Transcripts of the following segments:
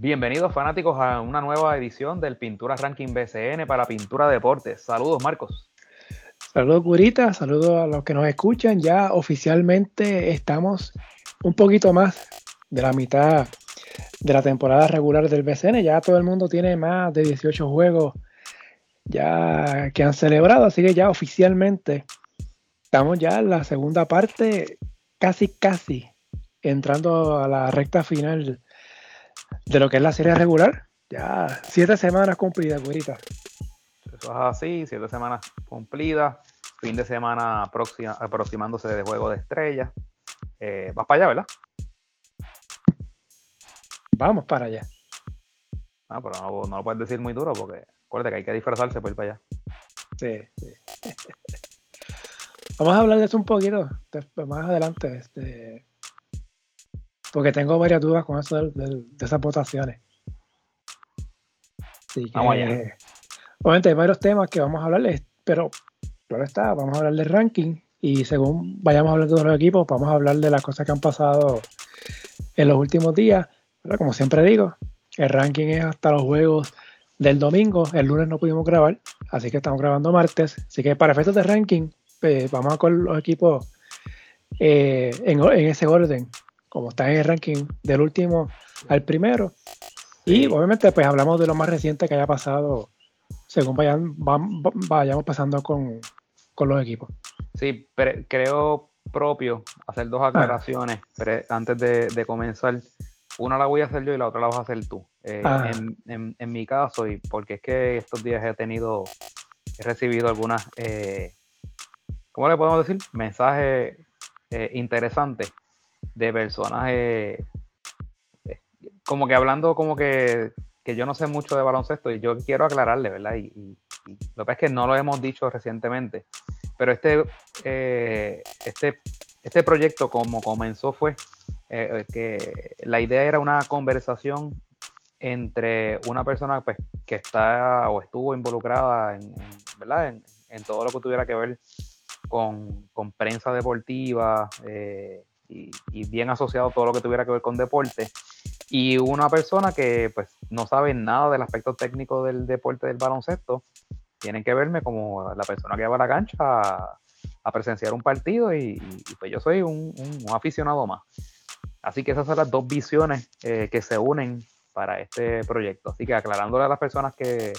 Bienvenidos fanáticos a una nueva edición del Pintura Ranking BCN para Pintura Deportes. Saludos Marcos. Saludos Curita, saludos a los que nos escuchan. Ya oficialmente estamos un poquito más de la mitad de la temporada regular del BCN. Ya todo el mundo tiene más de 18 juegos ya que han celebrado, así que ya oficialmente estamos ya en la segunda parte, casi casi entrando a la recta final de lo que es la serie regular. Ya siete semanas cumplidas, güerita. Eso es así, siete semanas cumplidas, fin de semana aproximándose de juego de estrellas. Eh, vas para allá, ¿verdad? Vamos para allá. Ah, pero no, no, lo puedes decir muy duro porque acuérdate que hay que disfrazarse para ir para allá. Sí, sí. Vamos a hablar de eso un poquito más adelante. Este, porque tengo varias dudas con eso de, esas votaciones. obviamente hay varios temas que vamos a hablarles, pero claro está, vamos a hablar del ranking y según vayamos a hablar de los equipos, vamos a hablar de las cosas que han pasado en los últimos días. Pero como siempre digo, el ranking es hasta los juegos del domingo. El lunes no pudimos grabar, así que estamos grabando martes. Así que para efectos de ranking, pues, vamos a con los equipos eh, en, en, ese orden como está en el ranking del último al primero. Y obviamente pues hablamos de lo más reciente que haya pasado según vayan, vayamos pasando con, los equipos. Sí, creo propio hacer dos ah. aclaraciones antes de, comenzar. Una la voy a hacer yo y la otra la vas a hacer tú. Eh, ah. en, mi caso, y porque es que estos días he tenido, he recibido algunas, eh, ¿cómo le podemos decir? Mensajes eh, interesantes de personas eh, eh, como que hablando como que, yo no sé mucho de baloncesto y yo quiero aclararle, ¿verdad? Y, lo que es que no lo hemos dicho recientemente, pero este, eh, este, este proyecto como comenzó fue que la idea era una conversación entre una persona pues, que está o estuvo involucrada en, ¿verdad? En, todo lo que tuviera que ver con, con prensa deportiva, eh, y, bien asociado todo lo que tuviera que ver con deporte. Y una persona que pues no sabe nada del aspecto técnico del deporte del baloncesto, tienen que verme como la persona que va a la cancha a, presenciar un partido y, pues yo soy un, aficionado más. Así que esas son las dos visiones eh, que se unen para este proyecto. Así que aclarándole a las personas que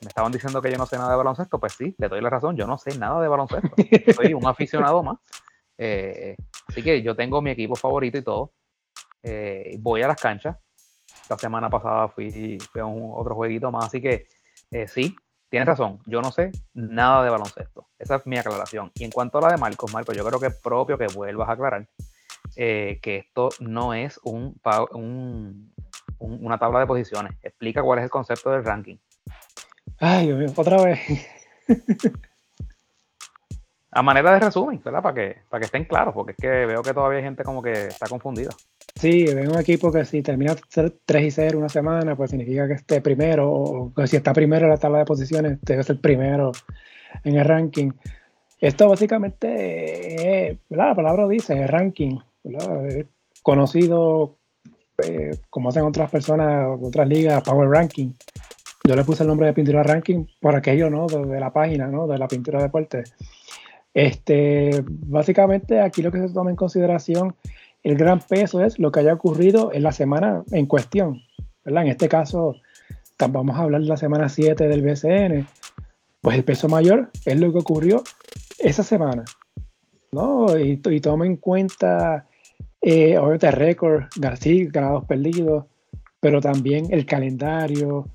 me estaban diciendo que yo no sé nada de baloncesto, pues sí, le doy la razón, yo no sé nada de baloncesto. Soy un aficionado más. Eh, así que yo tengo mi equipo favorito y todo. Eh, voy a las canchas. La semana pasada fui, a un, otro jueguito más, así que eh, sí, tienes razón. Yo no sé nada de baloncesto. Esa es mi aclaración. Y en cuanto a la de Marcos, Marcos, yo creo que es propio que vuelvas a aclarar que esto no es un, una tabla de posiciones. Explica cuál es el concepto del ranking. Ay, otra vez. A manera de resumen, ¿verdad? Para que, para que estén claros, porque es que veo que todavía hay gente como que está confundida. Sí, veo un equipo que si termina 3 y 0 una semana, pues significa que esté primero, o si está primero en la tabla de posiciones, debe ser primero en el ranking. Esto básicamente, ¿verdad? La palabra dice, el ranking. Conocido eh, como hacen otras personas, otras ligas, Power Ranking. Yo le puse el nombre de pintura ranking por aquello, ¿no? De, la página, ¿no? De la pintura de deporte este, básicamente aquí lo que se toma en consideración, el gran peso es lo que haya ocurrido en la semana en cuestión. En este caso, vamos a hablar de la semana 7 del BCN. Pues el peso mayor es lo que ocurrió esa semana. ¿no? Y, toma en cuenta, eh, obviamente, récord, ganados perdidos, pero también el calendario,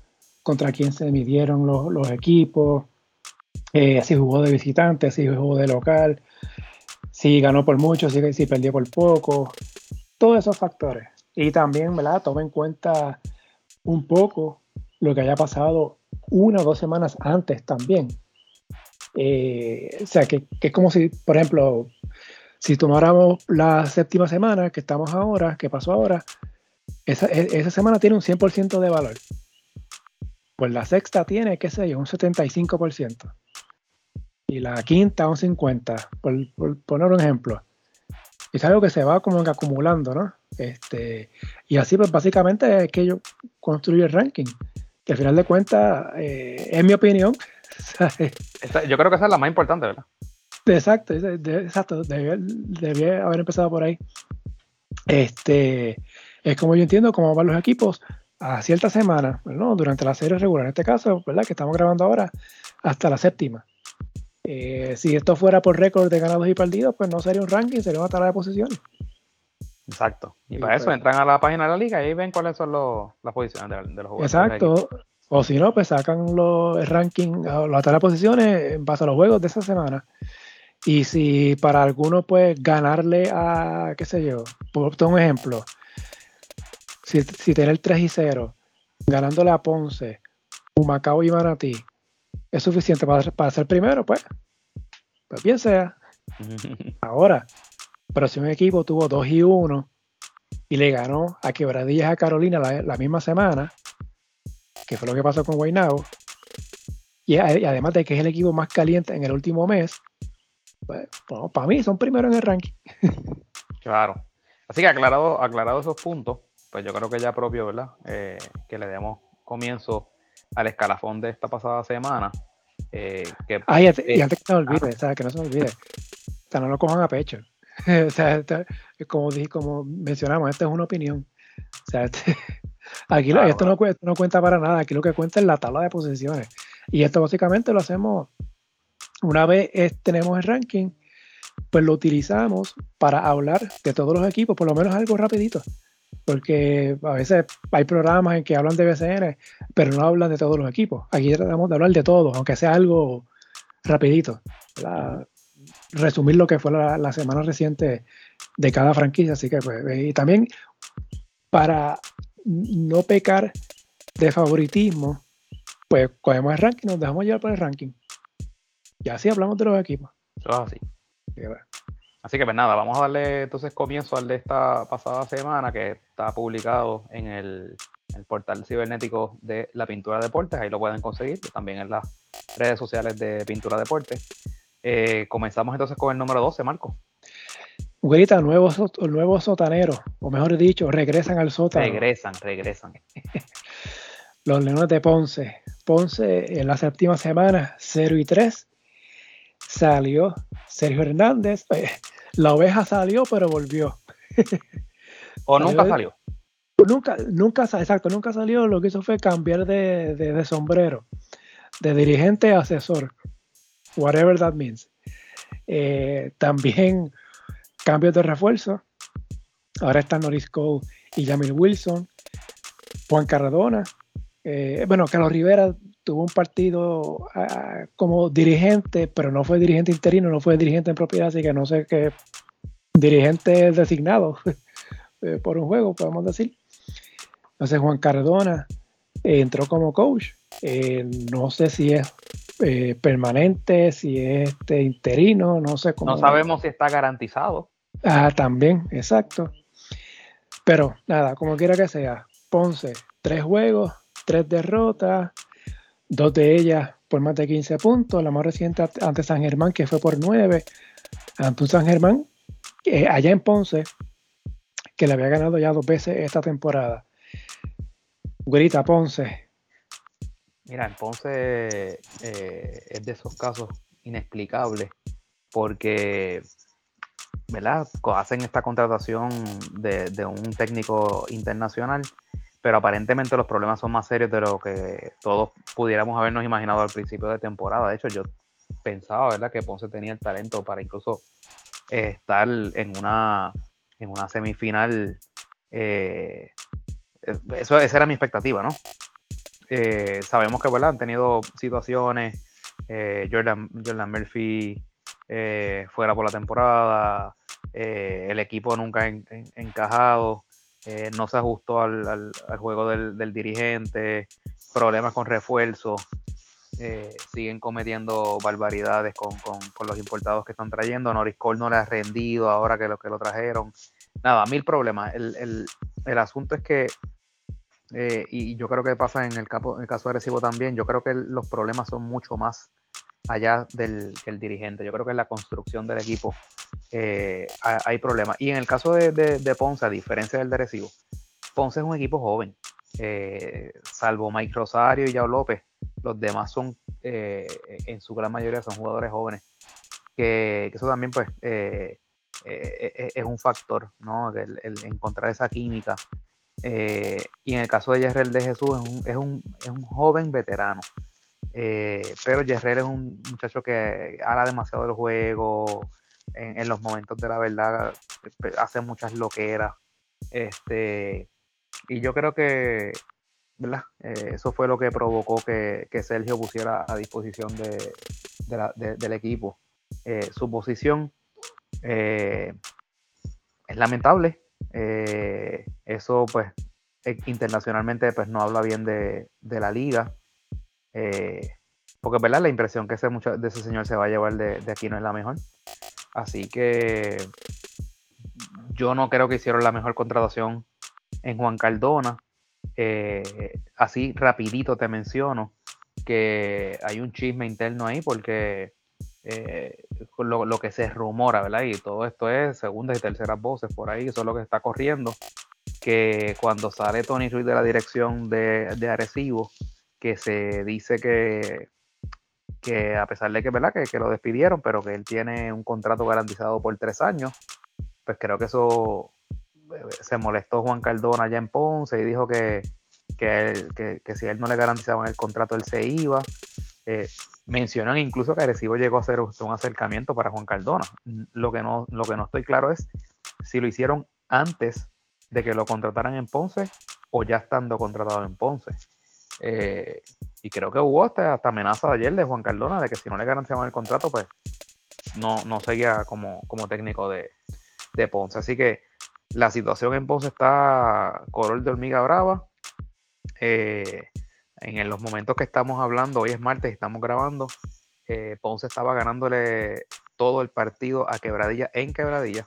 contra quién se midieron los equipos, eh, si jugó de visitante, si jugó de local, si ganó por mucho, si, perdió por poco, todos esos factores. Y también, ¿verdad? Toma en cuenta un poco lo que haya pasado una o dos semanas antes también. Eh, o sea, que, es como si, por ejemplo, si tomáramos la séptima semana que estamos ahora, que pasó ahora, esa, e, esa semana tiene un 100% de valor. Pues la sexta tiene, qué sé yo, un 75% y la quinta un 50, por, poner un ejemplo. Es algo que se va como acumulando, ¿no? Este, y así, pues básicamente es que yo construyo el ranking. Que al final de cuentas, eh, en mi opinión, yo creo que esa es la más importante, ¿verdad? Exacto, exacto, debía, haber empezado por ahí. Este, es como yo entiendo cómo van los equipos a cierta semana, ¿no? durante la serie regular, en este caso, ¿verdad? que estamos grabando ahora, hasta la séptima. Eh, si esto fuera por récord de ganados y perdidos, pues no sería un ranking, sería una tabla de posiciones. Exacto. Y, para eso pues entran a la página de la liga y ahí ven cuáles son las posiciones de, los jugadores. Exacto. O si no, pues sacan los el ranking, las tabla de posiciones en base a los juegos de esa semana. Y si para alguno, pues ganarle a, qué sé yo, por un ejemplo, si, si tener 3 y 0, ganándole a Ponce, Humacao y Manatí, es suficiente para, para ser primero, pues, pues bien sea. Ahora, pero si un equipo tuvo 2 y 1 y le ganó a Quebradillas a Carolina la, misma semana, que fue lo que pasó con Guaynabo, y, además de que es el equipo más caliente en el último mes, pues, para mí son primeros en el ranking. claro. Así que aclarado, aclarado esos puntos, pues yo creo que ya propio, ¿verdad? Eh, que le demos comienzo al escalafón de esta pasada semana. Eh, que, ah, y, antes, que no olvide, que no se me olvide, o sea, no lo cojan a pecho. o sea, como, dije, como mencionamos, esta es una opinión. O sea, este, aquí esto no, no, cuenta para nada, aquí lo que cuenta es la tabla de posiciones. Y esto básicamente lo hacemos una vez tenemos el ranking, pues lo utilizamos para hablar de todos los equipos, por lo menos algo rapidito. Porque a veces hay programas en que hablan de BCN, pero no hablan de todos los equipos. Aquí tratamos de hablar de todos, aunque sea algo rapidito. Resumir lo que fue la, semana reciente de cada franquicia. Así que, pues, y también para no pecar de favoritismo, pues cogemos el ranking, nos dejamos llevar por el ranking. Y así hablamos de los equipos. Eso es así. Que pues nada, vamos a darle entonces comienzo al de esta pasada semana que está publicado en el, portal cibernético de la Pintura Deportes, ahí lo pueden conseguir, también en las redes sociales de Pintura Deportes. Eh, comenzamos entonces con el número 12, Marco. Güerita, nuevos, nuevos sotaneros, o mejor dicho, regresan al sótano. Regresan, regresan. Los Leones de Ponce. Ponce en la séptima semana, 0 y 3 salió Sergio Hernández. Eh, la oveja salió, pero volvió. ¿O nunca salió? Nunca, nunca, exacto, nunca salió. Lo que hizo fue cambiar de, sombrero, de dirigente a asesor, whatever that means. Eh, también cambios de refuerzo. Ahora están Norris Cole y Jamil Wilson, Juan Cardona. Eh, bueno, Carlos Rivera tuvo un partido ah, como dirigente, pero no fue dirigente interino, no fue dirigente en propiedad, así que no sé qué dirigente designado eh, por un juego, podemos decir. Entonces Juan Cardona eh, entró como coach. Eh, no sé si es permanente, si es este, interino, no sé cómo. No sabemos si está garantizado. Ah, también, exacto. Pero nada, como quiera que sea, Ponce, tres juegos, tres derrotas, dos de ellas por más de 15 puntos, la más reciente ante San Germán, que fue por 9, ante un San Germán, eh, allá en Ponce, que le había ganado ya dos veces esta temporada. Güerita, Ponce. Mira, Ponce eh, es de esos casos inexplicables, porque ¿verdad? hacen esta contratación de un técnico internacional pero aparentemente los problemas son más serios de lo que todos pudiéramos habernos imaginado al principio de temporada. De hecho, yo pensaba, ¿verdad?, que Ponce tenía el talento para incluso eh, estar en una, en una semifinal. Eh, eso, esa era mi expectativa, ¿no? Eh, sabemos que, ¿verdad?, han tenido situaciones. Jordan, Jordan Murphy fuera por la temporada. el equipo nunca ha encajado. Eh, no se ajustó al, juego del, dirigente, problemas con refuerzo, eh, siguen cometiendo barbaridades con, los importados que están trayendo, Norris Cole no le ha rendido ahora que lo que lo trajeron, nada, mil problemas. El, asunto es que eh, y yo creo que pasa en el, caso, en el caso de Recibo también, yo creo que los problemas son mucho más allá del, dirigente. Yo creo que en la construcción del equipo eh, hay problemas. Y en el caso de, Ponce, a diferencia del de Recibo, Ponce es un equipo joven. Eh, salvo Mike Rosario y Yao López, los demás son, en su gran mayoría, son jugadores jóvenes. Que, eso también, pues, es un factor, ¿no? el encontrar esa química eh, y en el caso de Yerrel de Jesús, es un, es un, joven veterano. Eh, pero Yerrel es un muchacho que habla demasiado del juego, en, los momentos de la verdad hace muchas loqueras. Este, y yo creo que. Eh, eso fue lo que provocó que, Sergio pusiera a disposición de, del equipo. su posición es lamentable, eh, eso pues e, internacionalmente pues no habla bien de, la liga. Eh, porque verdad la impresión que ese de ese señor se va a llevar de, aquí no es la mejor. Así que yo no creo que hicieron la mejor contratación en Juan Cardona. Eh, así rapidito te menciono que hay un chisme interno ahí porque eh, lo, que se rumora, ¿verdad? Y todo esto es segundas y terceras voces por ahí, eso es lo que está corriendo. Que cuando sale Tony Ruiz de la dirección de, de Arecibo, que se dice que, que a pesar de que, ¿verdad? Que, lo despidieron, pero que él tiene un contrato garantizado por tres años, pues creo que eso eh, se molestó Juan Cardona allá en Ponce y dijo que, que, que si él no le garantizaban el contrato, él se iba. Eh, mencionan incluso que Arecibo llegó a hacer un acercamiento para Juan Cardona. Lo que no, lo que no estoy claro es si lo hicieron antes de que lo contrataran en Ponce o ya estando contratado en Ponce. Eh, y creo que hubo hasta, amenaza ayer de Juan Cardona de que si no le garantizaban el contrato, pues no, no seguía como, como técnico de, de Ponce. Así que la situación en Ponce está color de hormiga brava. Eh, en los momentos que estamos hablando, hoy es martes, estamos grabando, eh, Ponce estaba ganándole todo el partido a Quebradilla en Quebradilla,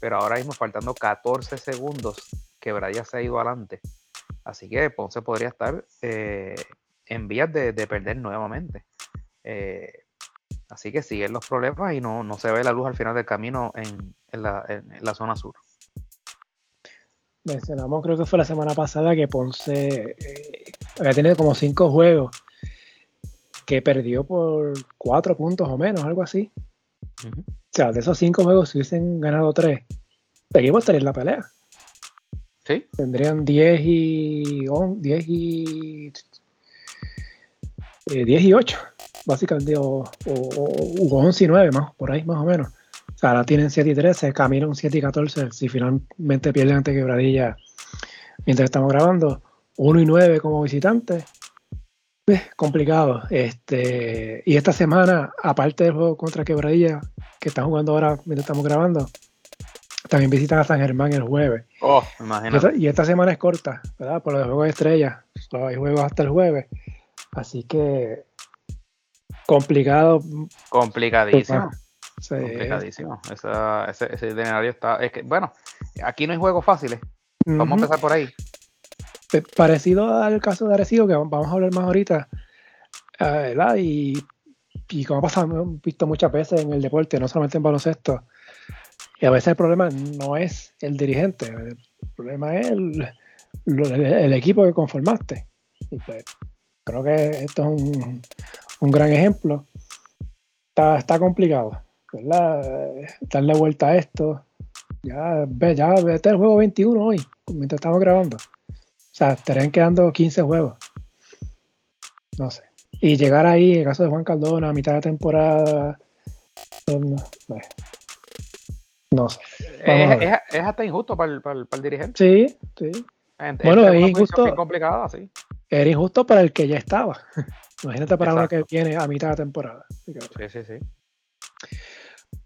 pero ahora mismo faltando 14 segundos, Quebradilla se ha ido adelante. Así que Ponce podría estar eh, en vías de, perder nuevamente. Eh, así que siguen los problemas y no, se ve la luz al final del camino en la zona sur. Mencionamos, creo que fue la semana pasada que Ponce había tenido como cinco juegos que perdió por cuatro puntos o menos, algo así. O sea, de esos cinco juegos, si hubiesen ganado tres, el equipo estaría en la pelea. Sí. Tendrían 10 y 10 y 10 eh, y 8, básicamente, o, o, 11 y 9, más, por ahí más o menos. O sea, ahora tienen 7 y 13, caminan 7 y 14 si finalmente pierden ante Quebradilla mientras estamos grabando. 1 y 9 como visitante. complicado. Este, y esta semana, aparte del juego contra Quebradilla, que están jugando ahora mientras estamos grabando, también visitan a San Germán el jueves. Oh, y esta semana es corta, ¿verdad? Por los juegos de estrella. Solo hay juegos hasta el jueves. Así que complicado. Complicadísimo. Complicadísimo. ese, ese itinerario está. Es que, bueno, aquí no hay juegos fáciles. Vamos a empezar por ahí parecido al caso de Arecibo, que vamos a hablar más ahorita, eh, Y, y como ha pasado, hemos visto muchas veces en el deporte, no solamente en baloncesto, y a veces el problema no es el dirigente, el problema es el, equipo que conformaste. Pues, creo que esto es un, un gran ejemplo. Está, está complicado, ¿verdad? Darle vuelta a esto. Ya, ve, ya vete el juego 21 hoy, mientras estamos grabando. O sea, estarían quedando 15 juegos. No sé. Y llegar ahí, en el caso de Juan Caldona, a mitad de temporada. No, sé. Es, hasta injusto para el, para el, dirigente. Sí, sí. bueno, es injusto. Complicada, sí. Era injusto para el que ya estaba. Imagínate para uno que viene a mitad de temporada. Sí, sí, sí.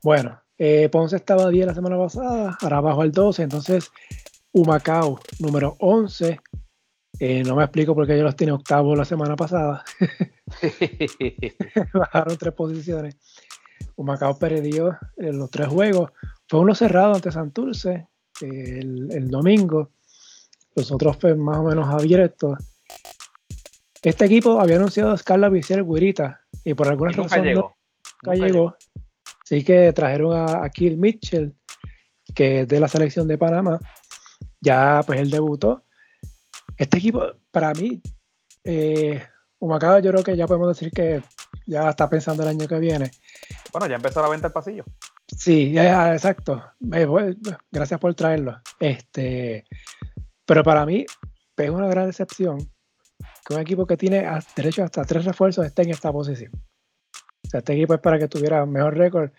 Bueno, eh, Ponce estaba 10 la semana pasada, ahora bajo el 12, entonces Humacao, número 11. Eh, no me explico por qué ellos los tiene octavo la semana pasada. Bajaron tres posiciones. Humacao perdió en los tres juegos. Fue uno cerrado ante Santurce el, domingo. los otros pues, más o menos abiertos. Este equipo había anunciado a Scarla Viciel Guirita y por alguna razón llegó. nunca llegó. Así que trajeron a, a Kill Mitchell, que es de la selección de Panamá. Ya pues él debutó. Este equipo, para mí, eh, Humacao yo creo que ya podemos decir que ya está pensando el año que viene. Bueno, ya empezó la venta del pasillo. Sí, ya, exacto. Gracias por traerlo. Este, pero para mí es una gran decepción que un equipo que tiene derecho hasta tres refuerzos esté en esta posición. O sea, este equipo es para que tuviera mejor récord.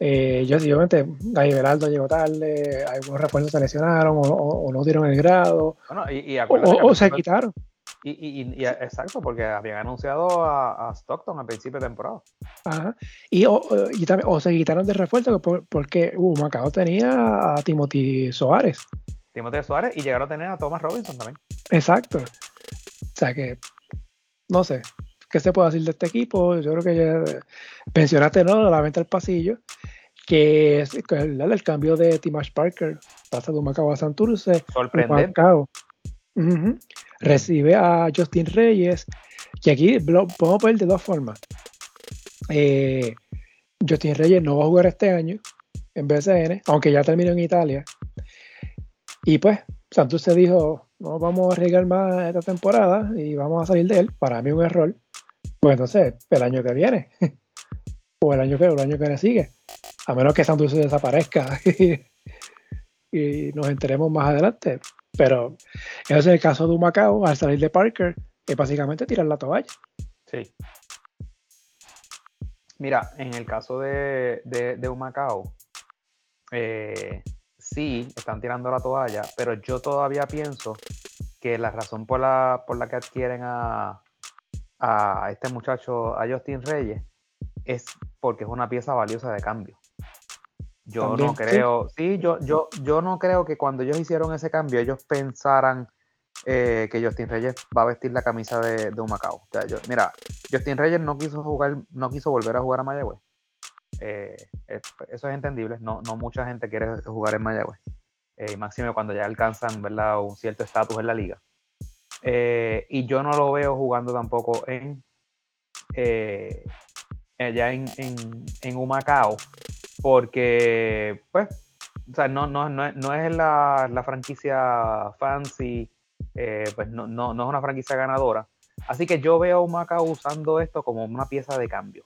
Eh, yo, obviamente, Gaby Beraldo llegó tarde, algunos refuerzos se lesionaron o, no dieron el grado, o, se quitaron. Y, exacto, porque habían anunciado a, Stockton a principio de temporada. Ajá. Y, o, también, o se quitaron de refuerzo porque uh, Macao tenía a Timothy Soares. Timothy Soares y llegaron a tener a Thomas Robinson también. Exacto. O sea que, no sé, ¿qué se puede decir de este equipo? Yo creo que ya mencionaste, ¿no? La venta del pasillo, que es el, cambio de Timash Parker, pasa de Macao a Santurce. Sorprendente recibe a Justin Reyes, que aquí lo podemos ver de dos formas. Eh, Justin Reyes no va a jugar este año en BCN, aunque ya terminó en Italia. Y pues, Santos se dijo, no vamos a arriesgar más esta temporada y vamos a salir de él. Para mí un error. Pues entonces, el año que viene, o el año que, el año que viene sigue, a menos que Santos desaparezca y nos enteremos más adelante. Pero ese es el caso de un Macao, al salir de Parker, es básicamente tirar la toalla. Sí. Mira, en el caso de, de, un Macao, eh, sí, están tirando la toalla, pero yo todavía pienso que la razón por la, por la que adquieren a, a este muchacho, a Justin Reyes, es porque es una pieza valiosa de cambio. Yo no creo, ¿sí? yo, yo, yo no creo que cuando ellos hicieron ese cambio, ellos pensaran eh, que Justin Reyes va a vestir la camisa de, de un Macao. mira, Justin Reyes no quiso jugar, no quiso volver a jugar a Mayagüez. Eh, eso es entendible, no, no mucha gente quiere jugar en Mayagüez. Eh, máximo cuando ya alcanzan ¿verdad? un cierto estatus en la liga. y yo no lo veo jugando tampoco en ya en, en, en Humacao, porque, pues, o sea, no, no, no, es la, la, franquicia fancy, eh, pues no, no, no, es una franquicia ganadora. Así que yo veo Humacao usando esto como una pieza de cambio.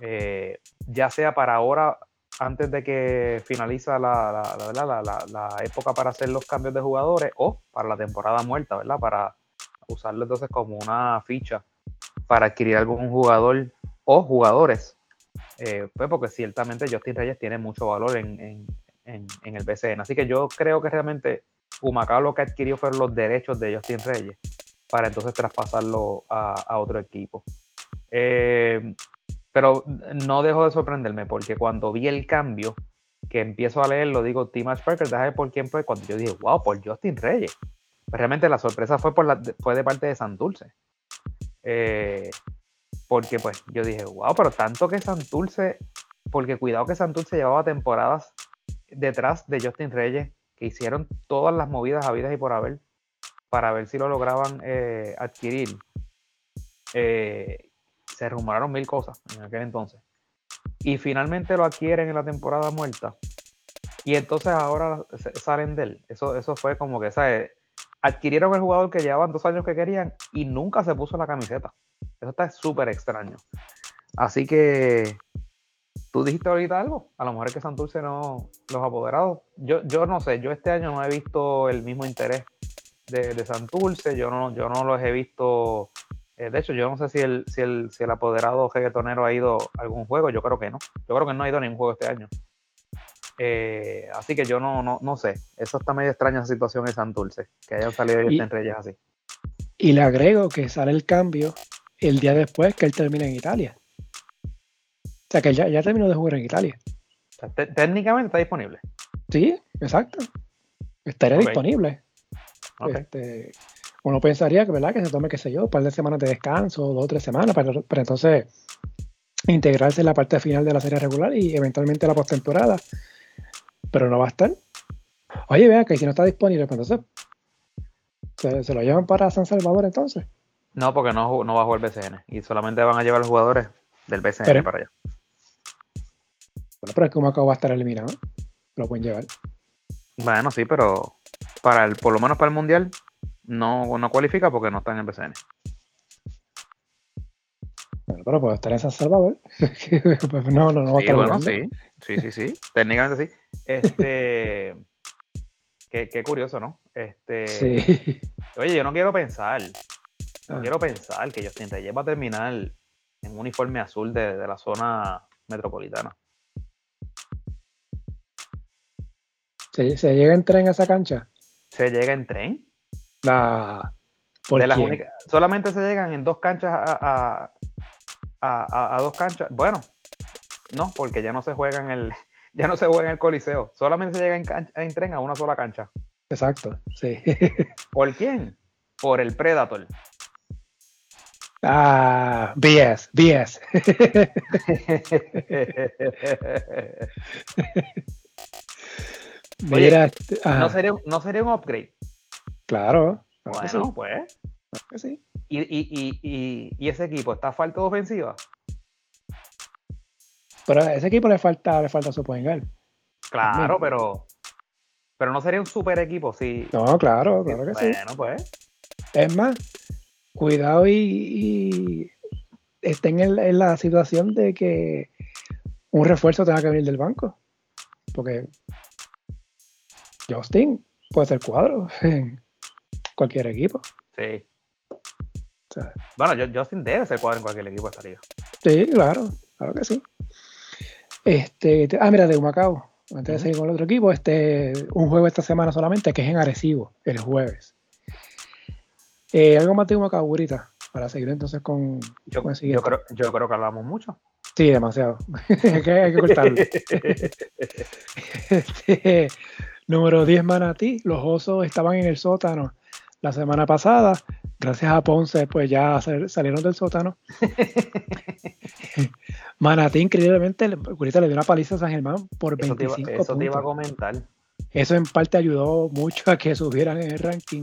Eh, ya sea para ahora, antes de que finaliza la, la, la, época para hacer los cambios de jugadores, o para la temporada muerta, ¿verdad? Para usarlo entonces como una ficha para adquirir algún jugador o jugadores. Eh, pues porque ciertamente Justin Reyes tiene mucho valor en, el BCN. Así que yo creo que realmente Humacao lo que adquirió fueron los derechos de Justin Reyes para entonces traspasarlo a, otro equipo. Eh, pero no dejo de sorprenderme porque cuando vi el cambio, que empiezo a leerlo, digo Tim Parker, déjame por quién fue, cuando yo dije, wow, por Justin Reyes. Pues realmente la sorpresa fue, por la, fue de parte de Santurce. Eh, porque pues yo dije, wow, pero tanto que Santurce, porque cuidado que Santurce llevaba temporadas detrás de Justin Reyes, que hicieron todas las movidas habidas y por haber, para ver si lo lograban eh, adquirir. Eh, se rumoraron mil cosas en aquel entonces. Y finalmente lo adquieren en la temporada muerta. Y entonces ahora salen de él. Eso, eso fue como que, ¿sabes? Adquirieron el jugador que llevaban dos años que querían y nunca se puso la camiseta. Eso está súper extraño. Así que tú dijiste ahorita algo. A lo mejor es que Santurce no, los apoderados. Yo, yo no sé, yo este año no he visto el mismo interés de, de Santurce. Yo no, yo no los he visto. Eh, de hecho, yo no sé si el, si el, si el apoderado reggaetonero ha ido a algún juego. Yo creo que no. Yo creo que no ha ido a ningún juego este año. Eh, así que yo no, no, no sé. Eso está medio extraña esa situación en Santurce. Que hayan salido y, en Reyes así. Y le agrego que sale el cambio el día después que él termina en Italia. O sea, que ya, ya terminó de jugar en Italia. técnicamente está disponible. Sí, exacto. Estaría disponible. Este, uno pensaría que, ¿verdad? que se tome, qué sé yo, un par de semanas de descanso, dos o tres semanas, para, entonces integrarse en la parte final de la serie regular y eventualmente la postemporada. Pero no va a estar. Oye, vea que si no está disponible, pues entonces ¿Se, lo llevan para San Salvador entonces? No, porque no, no va a jugar el BCN y solamente van a llevar los jugadores del BCN para allá. Bueno, pero es que Humacao va a estar eliminado. Lo pueden llevar. Bueno, sí, pero para el, por lo menos para el Mundial no, no cualifica porque no está en el BCN. Bueno, pero puede estar en San Salvador. Pues no, no, no va a estar bueno, sí, sí, sí, sí. Técnicamente sí. Este. qué, curioso, ¿no? Este. Sí. Oye, yo no quiero pensar. No ah. quiero pensar que Justin Reyes va a terminar en un uniforme azul de, de la zona metropolitana. ¿Se, ¿Se, llega en tren a esa cancha? ¿Se llega en tren? La, solamente se llegan en dos canchas a, a, dos canchas. Bueno, no, porque ya no se juega en el, ya no se juega en el Coliseo. Solamente se llega en, en tren a una sola cancha. Exacto, sí. ¿Por quién? Por el Predator. Ah, BS, BS. Mira, este, no, sería, no sería un upgrade. Claro. Bueno, pues. sí. ¿Y, y, y, y, ese equipo está falta de ofensiva? Pero a ese equipo le falta, le falta su Claro, pero. Pero no sería un super equipo si. No, claro, claro que sí. Bueno, pues. Es más, cuidado y, estén en, en, la situación de que un refuerzo tenga que venir del banco. Porque Justin puede ser cuadro cualquier equipo. Sí. bueno, Justin debe ser cuadro en cualquier equipo de esta liga. Sí, claro, claro que sí. Este, ah, mira, de Humacao. Antes de seguir con el otro equipo, este, un juego esta semana solamente, que es en Arecibo, el jueves. Eh, algo más de Humacao, ahorita, para seguir entonces con, yo, yo, creo, yo creo que hablamos mucho. Sí, demasiado. hay, que, hay que cortarlo. este, número 10, Manatí. Los osos estaban en el sótano la semana pasada. Gracias a Ponce, pues ya salieron del sótano. Manatí, increíblemente, ahorita le dio una paliza a San Germán por 25 puntos. Eso te iba a comentar. Eso en parte ayudó mucho a que subieran en el ranking.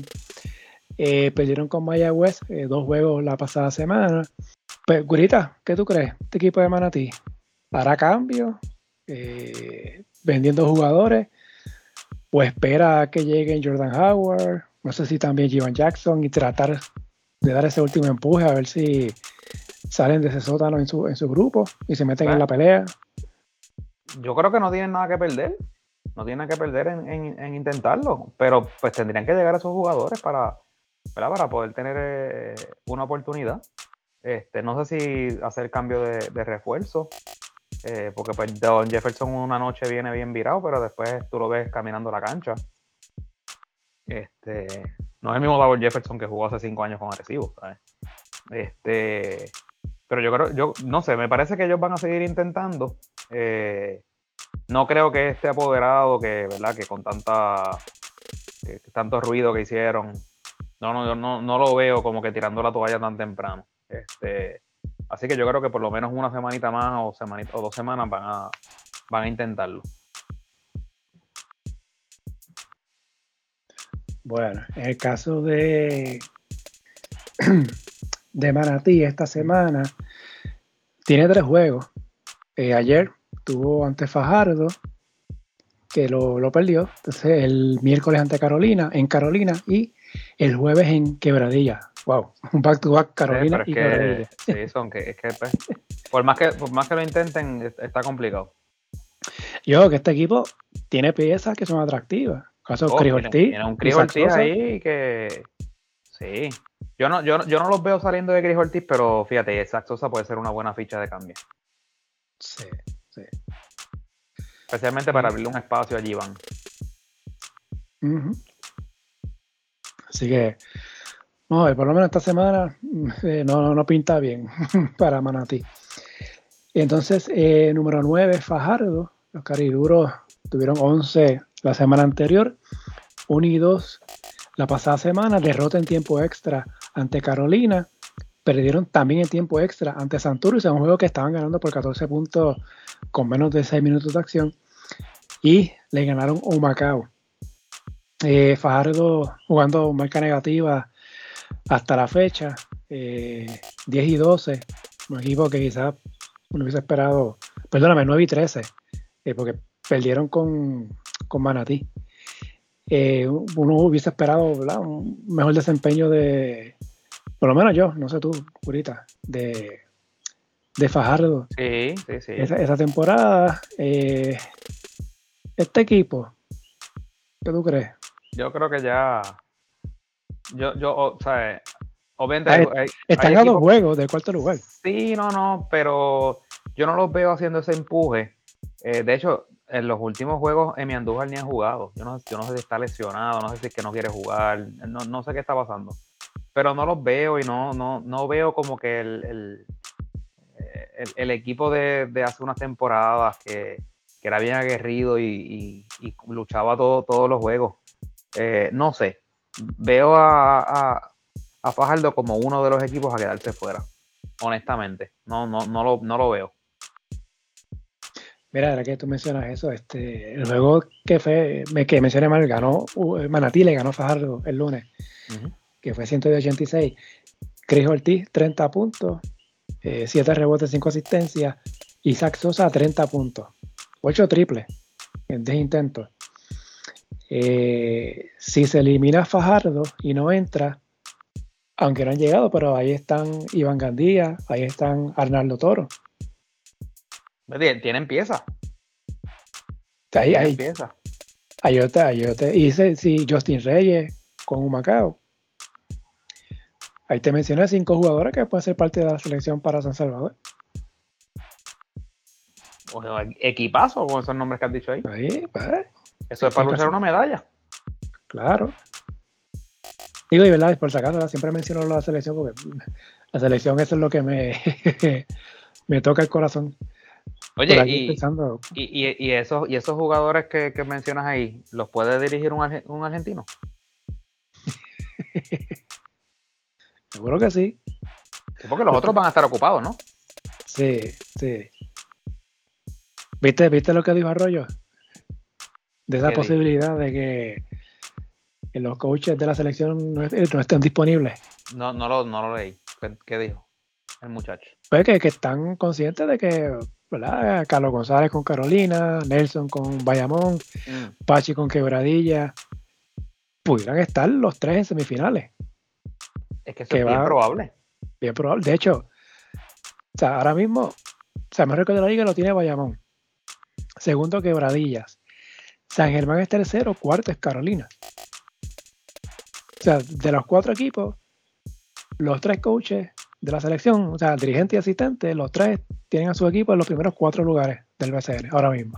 Eh, perdieron con Mayagüez eh, dos juegos la pasada semana. Pues, Gurita, ¿qué tú crees? Este equipo de Manatí hará cambio, eh, vendiendo jugadores, o espera que lleguen Jordan Howard, no sé si también Jivan Jackson, y tratar de dar ese último empuje a ver si salen de ese sótano en su, en su grupo y se meten en la pelea. Yo creo que no tienen nada que perder, no tienen nada que perder en, intentarlo, pero pues tendrían que llegar a esos jugadores para, para poder tener eh, una oportunidad. Este, no sé si hacer cambio de, refuerzo, eh, porque pues Don Jefferson una noche viene bien virado, pero después tú lo ves caminando la cancha. Este, no es el mismo Davon Jefferson que jugó hace cinco años con Arecibo, Este, pero yo creo, yo no sé, me parece que ellos van a seguir intentando. Eh, no creo que este apoderado que, ¿verdad? Que con tanta tanto ruido que hicieron, no, no, no, no lo veo como que tirando la toalla tan temprano. Este, así que yo creo que por lo menos una semanita más o, semanita, o dos semanas van a, van a intentarlo. Bueno, en el caso de, de Manatí esta semana, tiene tres juegos. Eh, ayer tuvo ante Fajardo, que lo, lo, perdió. Entonces, el miércoles ante Carolina, en Carolina, y el jueves en Quebradilla. Wow, un back to back Carolina y que, Sí, son que, es que pues, por, más que por más que lo intenten, está complicado. Yo que este equipo tiene piezas que son atractivas. Caso oh, Chris Tiene, un Chris ahí que. Sí. Yo no, yo, yo no los veo saliendo de Chris Ortiz, pero fíjate, esa Sosa puede ser una buena ficha de cambio. Sí, sí. Especialmente para abrirle un espacio a Iván. Así que no, por lo menos esta semana eh, no, no, pinta bien para Manatí. Entonces, eh, número 9, Fajardo. Los cariduros tuvieron 11 la semana anterior, 1 y 2 la pasada semana, derrota en tiempo extra ante Carolina, perdieron también en tiempo extra ante Santurce, un juego que estaban ganando por 14 puntos con menos de 6 minutos de acción, y le ganaron a Macao. Eh, Fajardo jugando marca negativa hasta la fecha, 10 y 12, un equipo que quizás uno hubiese esperado, perdóname, 9 y 13, porque perdieron con, con Manatí. uno hubiese esperado un mejor desempeño de, por lo menos yo, no sé tú, Purita, de, de Fajardo. Sí, sí, sí. Esa, temporada, eh, este equipo, ¿qué tú crees? Yo creo que ya. Yo, yo, o sea, obviamente. Ah, están a dos juegos del cuarto lugar. Sí, no, no, pero yo no los veo haciendo ese empuje. Eh, de hecho, en los últimos juegos, Emi Andújar ni ha jugado. Yo no, yo no sé si está lesionado, no sé si es que no quiere jugar, no, no sé qué está pasando. Pero no los veo y no, no, no veo como que el, el, equipo de, hace unas temporadas que, era bien aguerrido y, luchaba todo, todos los juegos. Eh, no sé, veo a, a, Fajardo como uno de los equipos a quedarse fuera, honestamente. No, no, no, lo, no lo veo. Mira, ahora que tú mencionas eso, este, el juego que fue, me, que mencioné mal, ganó, Manatí le ganó Fajardo el lunes, que fue 186. Cris Ortiz, 30 puntos. 7 eh, rebotes, 5 asistencias. Isaac Sosa, 30 puntos. 8 triples en 10 intentos. Eh, si se elimina Fajardo y no entra, aunque no han llegado, pero ahí están Iván Gandía, ahí están Arnaldo Toro. Tienen pieza. Ahí, hay pieza. Ahí otra, ahí si Justin Reyes con un Macao. Ahí te mencioné cinco jugadores que pueden ser parte de la selección para San Salvador. equipazo con esos nombres que has dicho ahí. Ahí, pues. Eso es para luchar una medalla. Claro. Digo, y verdad, por si acaso, siempre menciono la selección porque la selección eso es lo que me, me toca el corazón. Oye, y, y, esos, y esos jugadores que, mencionas ahí, ¿los puede dirigir un, un argentino? Seguro que sí. porque los otros van a estar ocupados, ¿no? Sí, sí. ¿Viste, ¿Viste lo que dijo Arroyo? De esa posibilidad de que, los coaches de la selección no, estén disponibles. No, no lo, no lo leí. ¿Qué, dijo el muchacho? Pues que, que están conscientes de que ¿verdad? Carlos González con Carolina, Nelson con Bayamón, mm. Pachi con Quebradilla, pudieran estar los tres en semifinales. Es que eso es bien probable. Bien probable. De hecho, o sea, ahora mismo, o sea, mejor de la liga lo tiene Bayamón. Segundo, Quebradillas. San Germán es tercero, cuarto es Carolina. O sea, de los cuatro equipos, los tres coaches de la selección, o sea, dirigente y asistente, los tres tienen a su equipo en los primeros cuatro lugares del BCN, ahora mismo.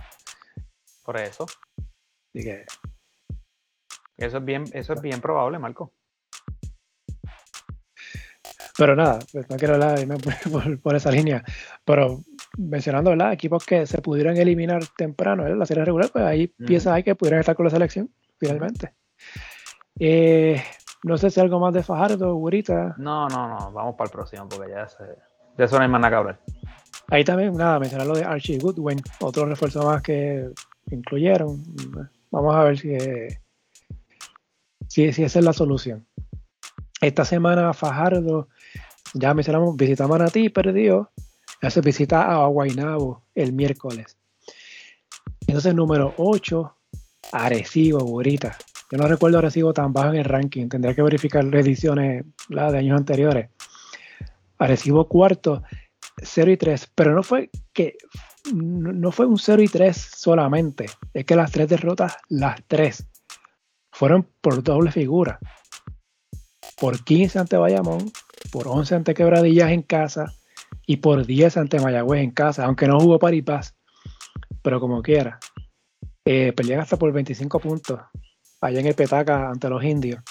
Por eso. Así que. Eso es bien, eso es bien probable, Marco. Pero nada, no quiero hablar por, esa línea. Pero mencionando, ¿verdad? Equipos que se pudieran eliminar temprano en la serie regular, pues ahí piezas hay que pudieran estar con la selección, finalmente. Eh, no sé si algo más de Fajardo, Gurita. No, no, no, vamos para el próximo, porque ya se, de eso no hay más nada que hablar. Ahí también, nada, mencionar lo de Archie Goodwin, otro refuerzo más que incluyeron. Vamos a ver si, si, si esa es la solución. Esta semana Fajardo ya mencionamos, visita Manatí, perdió. Hace visita a Guaynabo el miércoles. Entonces, número 8, Arecibo, Burita. Yo no recuerdo Arecibo tan bajo en el ranking. Tendría que verificar ediciones la de años anteriores. Arecibo cuarto, 0 y 3. Pero no fue que no fue un 0 y 3 solamente. Es que las tres derrotas, las tres, fueron por doble figura. Por 15 ante Bayamón, por 11 ante Quebradillas en casa y por 10 ante Mayagüez en casa, aunque no jugó Paripaz, pero como quiera. Eh, pelean hasta por 25 puntos allá en el Petaca ante los indios.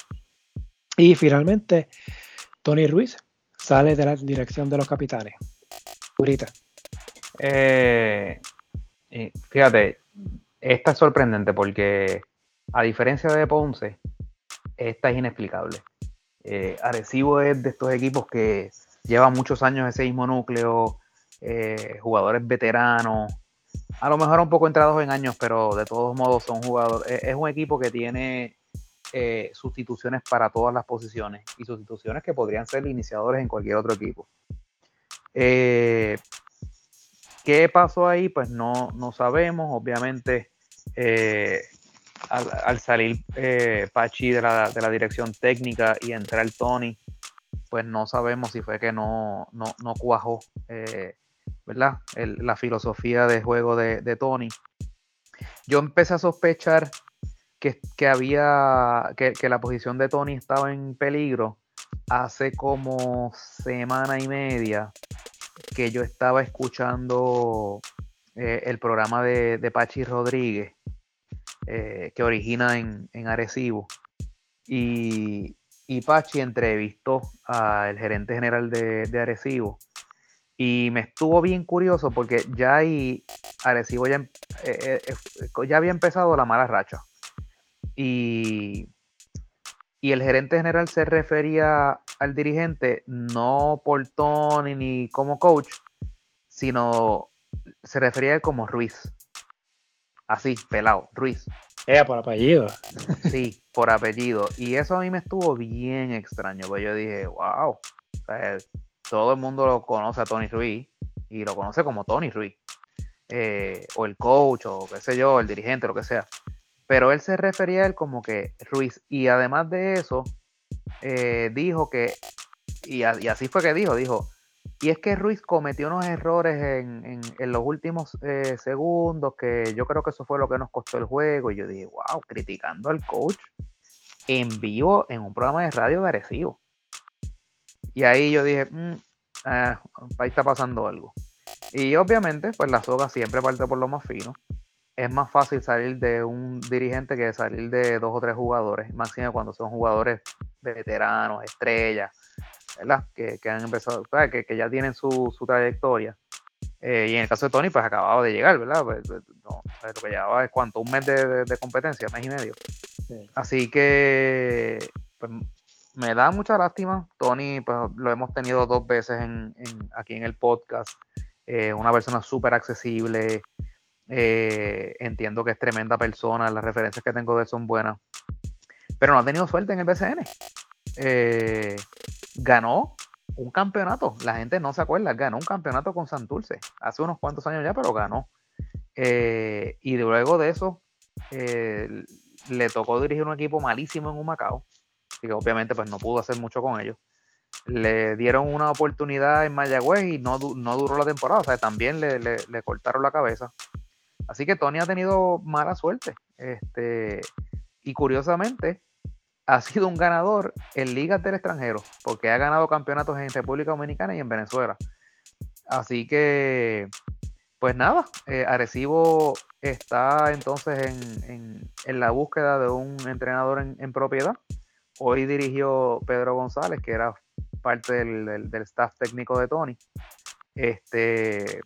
Y finalmente, Tony Ruiz sale de la dirección de los capitanes. Eh, fíjate, esta es sorprendente porque a diferencia de Ponce, esta es inexplicable. Eh, Arecibo es de estos equipos que lleva muchos años ese mismo núcleo, eh, jugadores veteranos, a lo mejor un poco entrados en años, pero de todos modos son jugadores. Es, un equipo que tiene eh, sustituciones para todas las posiciones y sustituciones que podrían ser iniciadores en cualquier otro equipo. Eh, ¿Qué pasó ahí? Pues no, no sabemos. Obviamente, eh, al, salir Pachi de la, de la, dirección técnica y entrar Tony, pues no sabemos si fue que no, no, no cuajó ¿verdad? la filosofía de juego de, Tony. Yo empecé a sospechar que, había, que, la posición de Tony estaba en peligro hace como semana y media que yo estaba escuchando eh, el programa de, de, Pachi Rodríguez, eh, que origina en, en Arecibo. Y, y, Pachi entrevistó al gerente general de, de, Arecibo. Y me estuvo bien curioso porque ya ahí Arecibo ya, eh, ya había empezado la mala racha. Y, el gerente general se refería al dirigente no por Tony ni como coach, sino se refería a él como Ruiz. Así, pelado, Ruiz. Era por apellido. Sí, por apellido. Y eso a mí me estuvo bien extraño, porque yo dije, wow, todo el mundo lo conoce a Tony Ruiz y lo conoce como Tony Ruiz. Eh, o el coach, o qué sé yo, el dirigente, lo que sea pero él se refería a él como que Ruiz, y además de eso, eh, dijo que, y, así fue que dijo, dijo, y es que Ruiz cometió unos errores en, los últimos eh, segundos, que yo creo que eso fue lo que nos costó el juego, y yo dije, wow, criticando al coach en vivo en un programa de radio agresivo. Y ahí yo dije, mm, ah, ahí está pasando algo. Y obviamente, pues la soga siempre parte por lo más fino es más fácil salir de un dirigente que salir de dos o tres jugadores, más que cuando son jugadores veteranos, estrellas, ¿verdad? Que, han empezado, que, que, ya tienen su, su trayectoria. Eh, y en el caso de Tony, pues acababa de llegar, ¿verdad? Pues, pues no, lo que llevaba es cuánto, un mes de, de, competencia, mes y medio. Así que, pues, me da mucha lástima. Tony, pues lo hemos tenido dos veces aquí en el podcast. Eh, una persona súper accesible, eh, entiendo que es tremenda persona, las referencias que tengo de él son buenas, pero no ha tenido suerte en el BCN. Eh, ganó un campeonato, la gente no se acuerda, ganó un campeonato con Santurce hace unos cuantos años ya, pero ganó. Y luego de eso, le tocó dirigir un equipo malísimo en Humacao, obviamente pues no pudo hacer mucho con ellos. Le dieron una oportunidad en Mayagüez y no, no duró la temporada, o sea, también le, le cortaron la cabeza. Así que Tony ha tenido mala suerte. Este, y curiosamente, ha sido un ganador en ligas del extranjero, porque ha ganado campeonatos en República Dominicana y en Venezuela. Así que, pues nada, eh, Arecibo está entonces en, la búsqueda de un entrenador en, propiedad. Hoy dirigió Pedro González, que era parte del, del staff técnico de Tony. Este,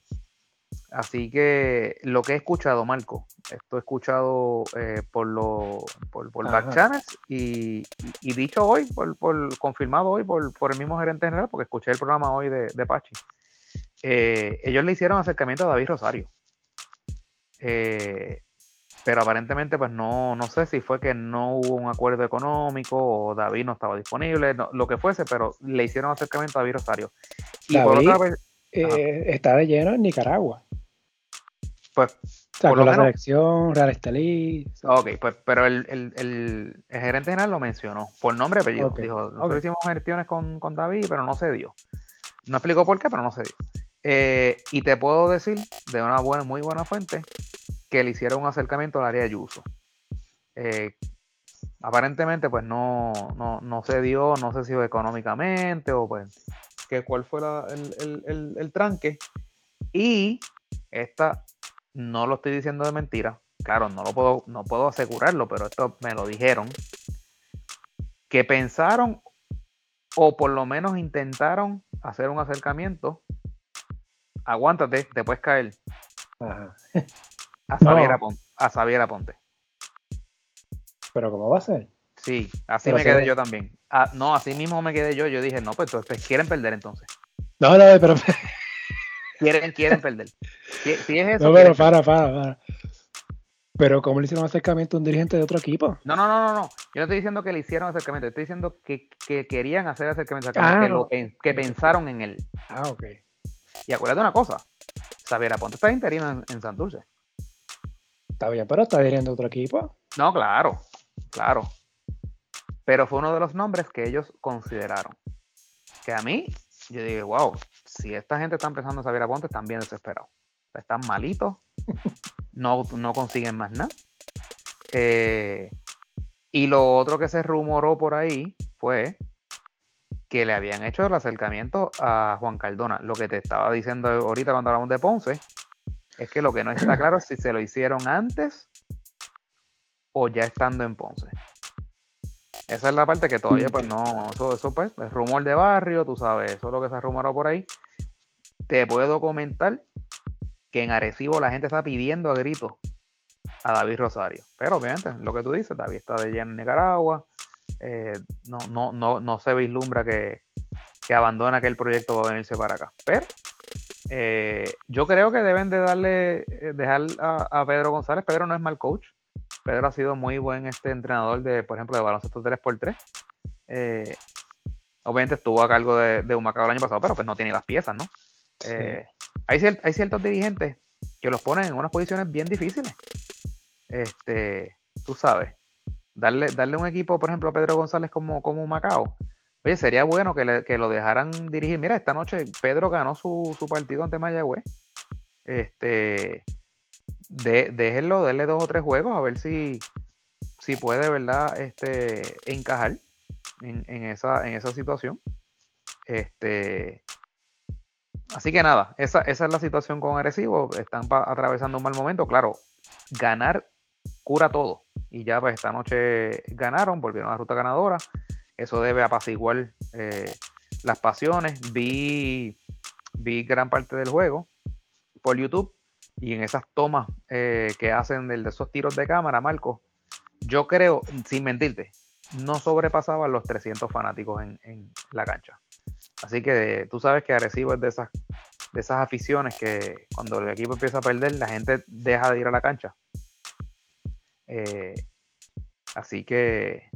Así que lo que he escuchado, Marco, esto he escuchado eh, por, lo, por, por back channels y, dicho hoy, por, confirmado hoy por, el mismo gerente general, porque escuché el programa hoy de, de Pachi. Eh, ellos le hicieron acercamiento a David Rosario. Eh, pero aparentemente, pues no, no sé si fue que no hubo un acuerdo económico o David no estaba disponible, lo que fuese, pero le hicieron acercamiento a David Rosario. Y por otra vez, está de lleno en Nicaragua. Pues, por la selección, Real Estelí. Ok, pues, pero el, el, gerente general lo mencionó, por nombre y apellido. Dijo, nosotros hicimos gestiones con, con, David, pero no se dio. No explicó por qué, pero no se dio. Eh, y te puedo decir, de una buena, muy buena fuente, que le hicieron un acercamiento al área de Yuso. Eh, aparentemente, pues no, no, no, se dio, no sé si económicamente o pues, que cuál fue el, el, el, el tranque. Y esta no lo estoy diciendo de mentira, claro, no lo puedo, no puedo asegurarlo, pero esto me lo dijeron, que pensaron o por lo menos intentaron hacer un acercamiento. Aguántate, te puedes caer. A Xavier, Aponte. ¿Pero cómo va a ser? Sí, así me quedé yo también. Ah, no, así mismo me quedé yo. Yo dije, no, pues, pues quieren perder entonces. No, no, pero quieren, quieren perder. Si, es eso. No, pero para, para, para. Pero ¿cómo le hicieron acercamiento a un dirigente de otro equipo? No, no, no, no, no. Yo no estoy diciendo que le hicieron acercamiento, estoy diciendo que, querían hacer acercamiento, ah, que, pensaron en él. Ah, ok. Y acuérdate una cosa, Xavier Aponte está interino en, en Santurce. Está bien, pero está dirigiendo otro equipo. No, claro, claro. Pero fue uno de los nombres que ellos consideraron. Que a mí, yo dije, wow, si esta gente está empezando a saber a Ponte, están bien desesperados. Están malitos, no, no consiguen más nada. Eh, y lo otro que se rumoró por ahí fue que le habían hecho el acercamiento a Juan Cardona. Lo que te estaba diciendo ahorita cuando hablamos de Ponce, es que lo que no está claro es si se lo hicieron antes o ya estando en Ponce. Esa es la parte que todavía, pues no, eso, eso pues, es rumor de barrio, tú sabes, eso es lo que se ha rumorado por ahí. Te puedo comentar que en Arecibo la gente está pidiendo a gritos a David Rosario. Pero obviamente, lo que tú dices, David está de lleno en Nicaragua, eh, no, no, no, no se vislumbra que, que abandona aquel proyecto para venirse para acá. Pero eh, yo creo que deben de darle, eh, dejar a, a Pedro González. Pedro no es mal coach. Pedro ha sido muy buen este entrenador de, por ejemplo, de baloncesto 3x3. Eh, obviamente estuvo a cargo de, de Humacao el año pasado, pero pues no tiene las piezas, ¿no? Eh, hay, hay, ciertos dirigentes que los ponen en unas posiciones bien difíciles. Este, tú sabes, darle, darle un equipo, por ejemplo, a Pedro González como, como Macao. Oye, sería bueno que, que, lo dejaran dirigir. Mira, esta noche Pedro ganó su, su partido ante Mayagüez. Este, de, déjenlo, denle dos o tres juegos a ver si, si puede, ¿verdad? Este, encajar en, esa, en esa situación. Este, así que nada, esa, esa es la situación con Agresivo. Están atravesando un mal momento. Claro, ganar cura todo. Y ya pues esta noche ganaron, volvieron a la ruta ganadora. Eso debe apaciguar eh, las pasiones. Vi, vi gran parte del juego por YouTube y en esas tomas eh, que hacen de esos tiros de cámara, Marco, yo creo, sin mentirte, no sobrepasaban los 300 fanáticos en, la cancha. Así que tú sabes que Arecibo es de esas, de esas aficiones que cuando el equipo empieza a perder, la gente deja de ir a la cancha. Eh, así que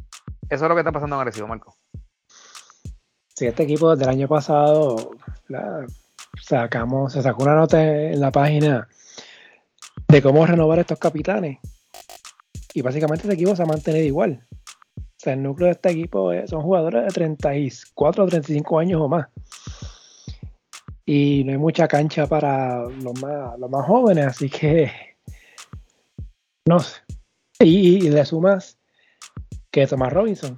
eso es lo que está pasando en Arecibo, Marco. Sí, este equipo desde el año pasado sacamos, se sacó una nota en la página de cómo renovar estos capitanes. Y básicamente este equipo se ha mantenido igual. O sea, el núcleo de este equipo son jugadores de 34 o 35 años o más. Y no hay mucha cancha para los más, los más jóvenes, así que no sé. Y, le sumas que Thomas Robinson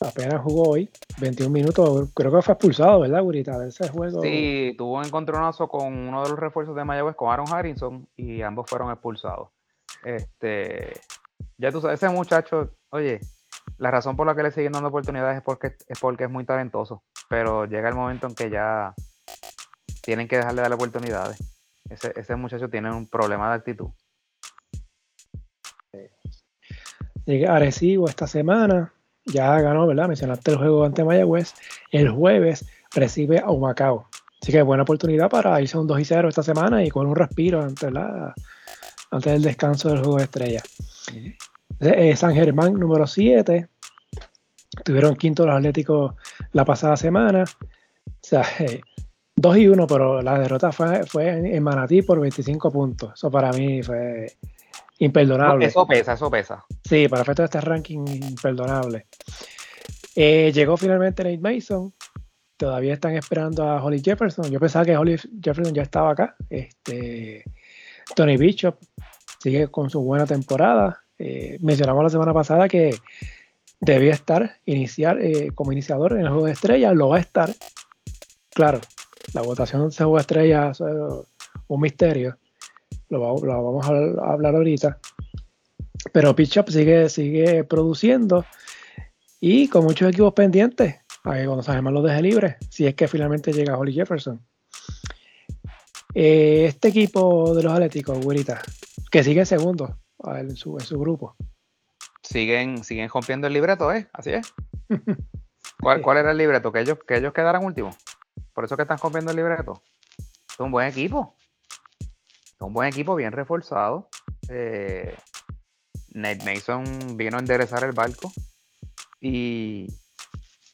apenas jugó hoy, 21 minutos, creo que fue expulsado, ¿verdad, Gurita? De ese juego. Sí, tuvo un encontronazo con uno de los refuerzos de Mayagüez, con Aaron Harrison, y ambos fueron expulsados. Este, ya tú sabes, ese muchacho, oye, la razón por la que le siguen dando oportunidades es porque es porque es muy talentoso, pero llega el momento en que ya tienen que dejarle darle oportunidades. Ese, ese muchacho tiene un problema de actitud. Arecibo esta semana, ya ganó, ¿verdad? Mencionaste el juego ante Mayagüez. El jueves recibe a Humacao. Así que buena oportunidad para irse a un 2 y 0 esta semana y con un respiro antes, antes del descanso del juego de estrella. Eh, San Germán número 7. Tuvieron quinto los Atléticos la pasada semana. O sea, 2 eh, y 1, pero la derrota fue, fue en Manatí por 25 puntos. Eso para mí fue Imperdonable. Eso pesa, eso pesa. Sí, para efectos de este ranking, imperdonable. Eh, llegó finalmente Nate Mason. Todavía están esperando a Holly Jefferson. Yo pensaba que Holly Jefferson ya estaba acá. Este, Tony Bishop sigue con su buena temporada. Eh, mencionamos la semana pasada que debía estar iniciar eh, como iniciador en el juego de estrella. Lo va a estar. Claro, la votación de ese juego de estrella es un misterio lo, vamos a hablar ahorita. Pero Pitchup sigue, sigue produciendo y con muchos equipos pendientes. Ahí cuando sabemos lo deje libre, si es que finalmente llega Holly Jefferson. Eh, este equipo de los Atléticos, güerita, que sigue segundo en su, grupo. Siguen, siguen rompiendo el libreto, ¿eh? Así es. ¿Cuál, ¿Cuál, era el libreto? Que ellos, que ellos quedaran últimos. Por eso que están rompiendo el libreto. Es un buen equipo un buen equipo, bien reforzado. Eh, Nate Mason vino a enderezar el barco y,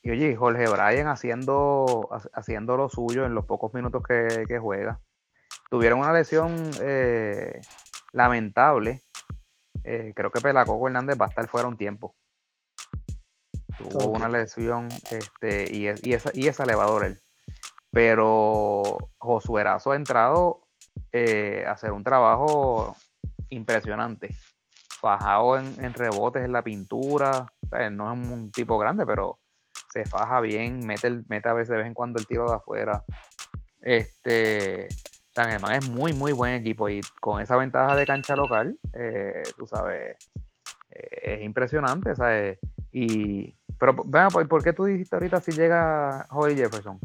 y oye, Jorge Bryan haciendo, haciendo lo suyo en los pocos minutos que, juega. Tuvieron una lesión eh, lamentable. Eh, creo que Pelacoco Hernández va a estar fuera un tiempo. Tuvo una lesión este, y, es, y, esa, y es elevador él. Pero Josuerazo ha entrado eh, hacer un trabajo impresionante. Fajado en, rebotes en la pintura. no es un tipo grande, pero se faja bien, mete, el, mete a veces de vez en cuando el tiro de afuera. Este, San es muy, muy buen equipo y con esa ventaja de cancha local, eh, tú sabes, eh, es impresionante, ¿sabes? Y, pero, vean, ¿por qué tú dijiste ahorita si llega Joey Jefferson?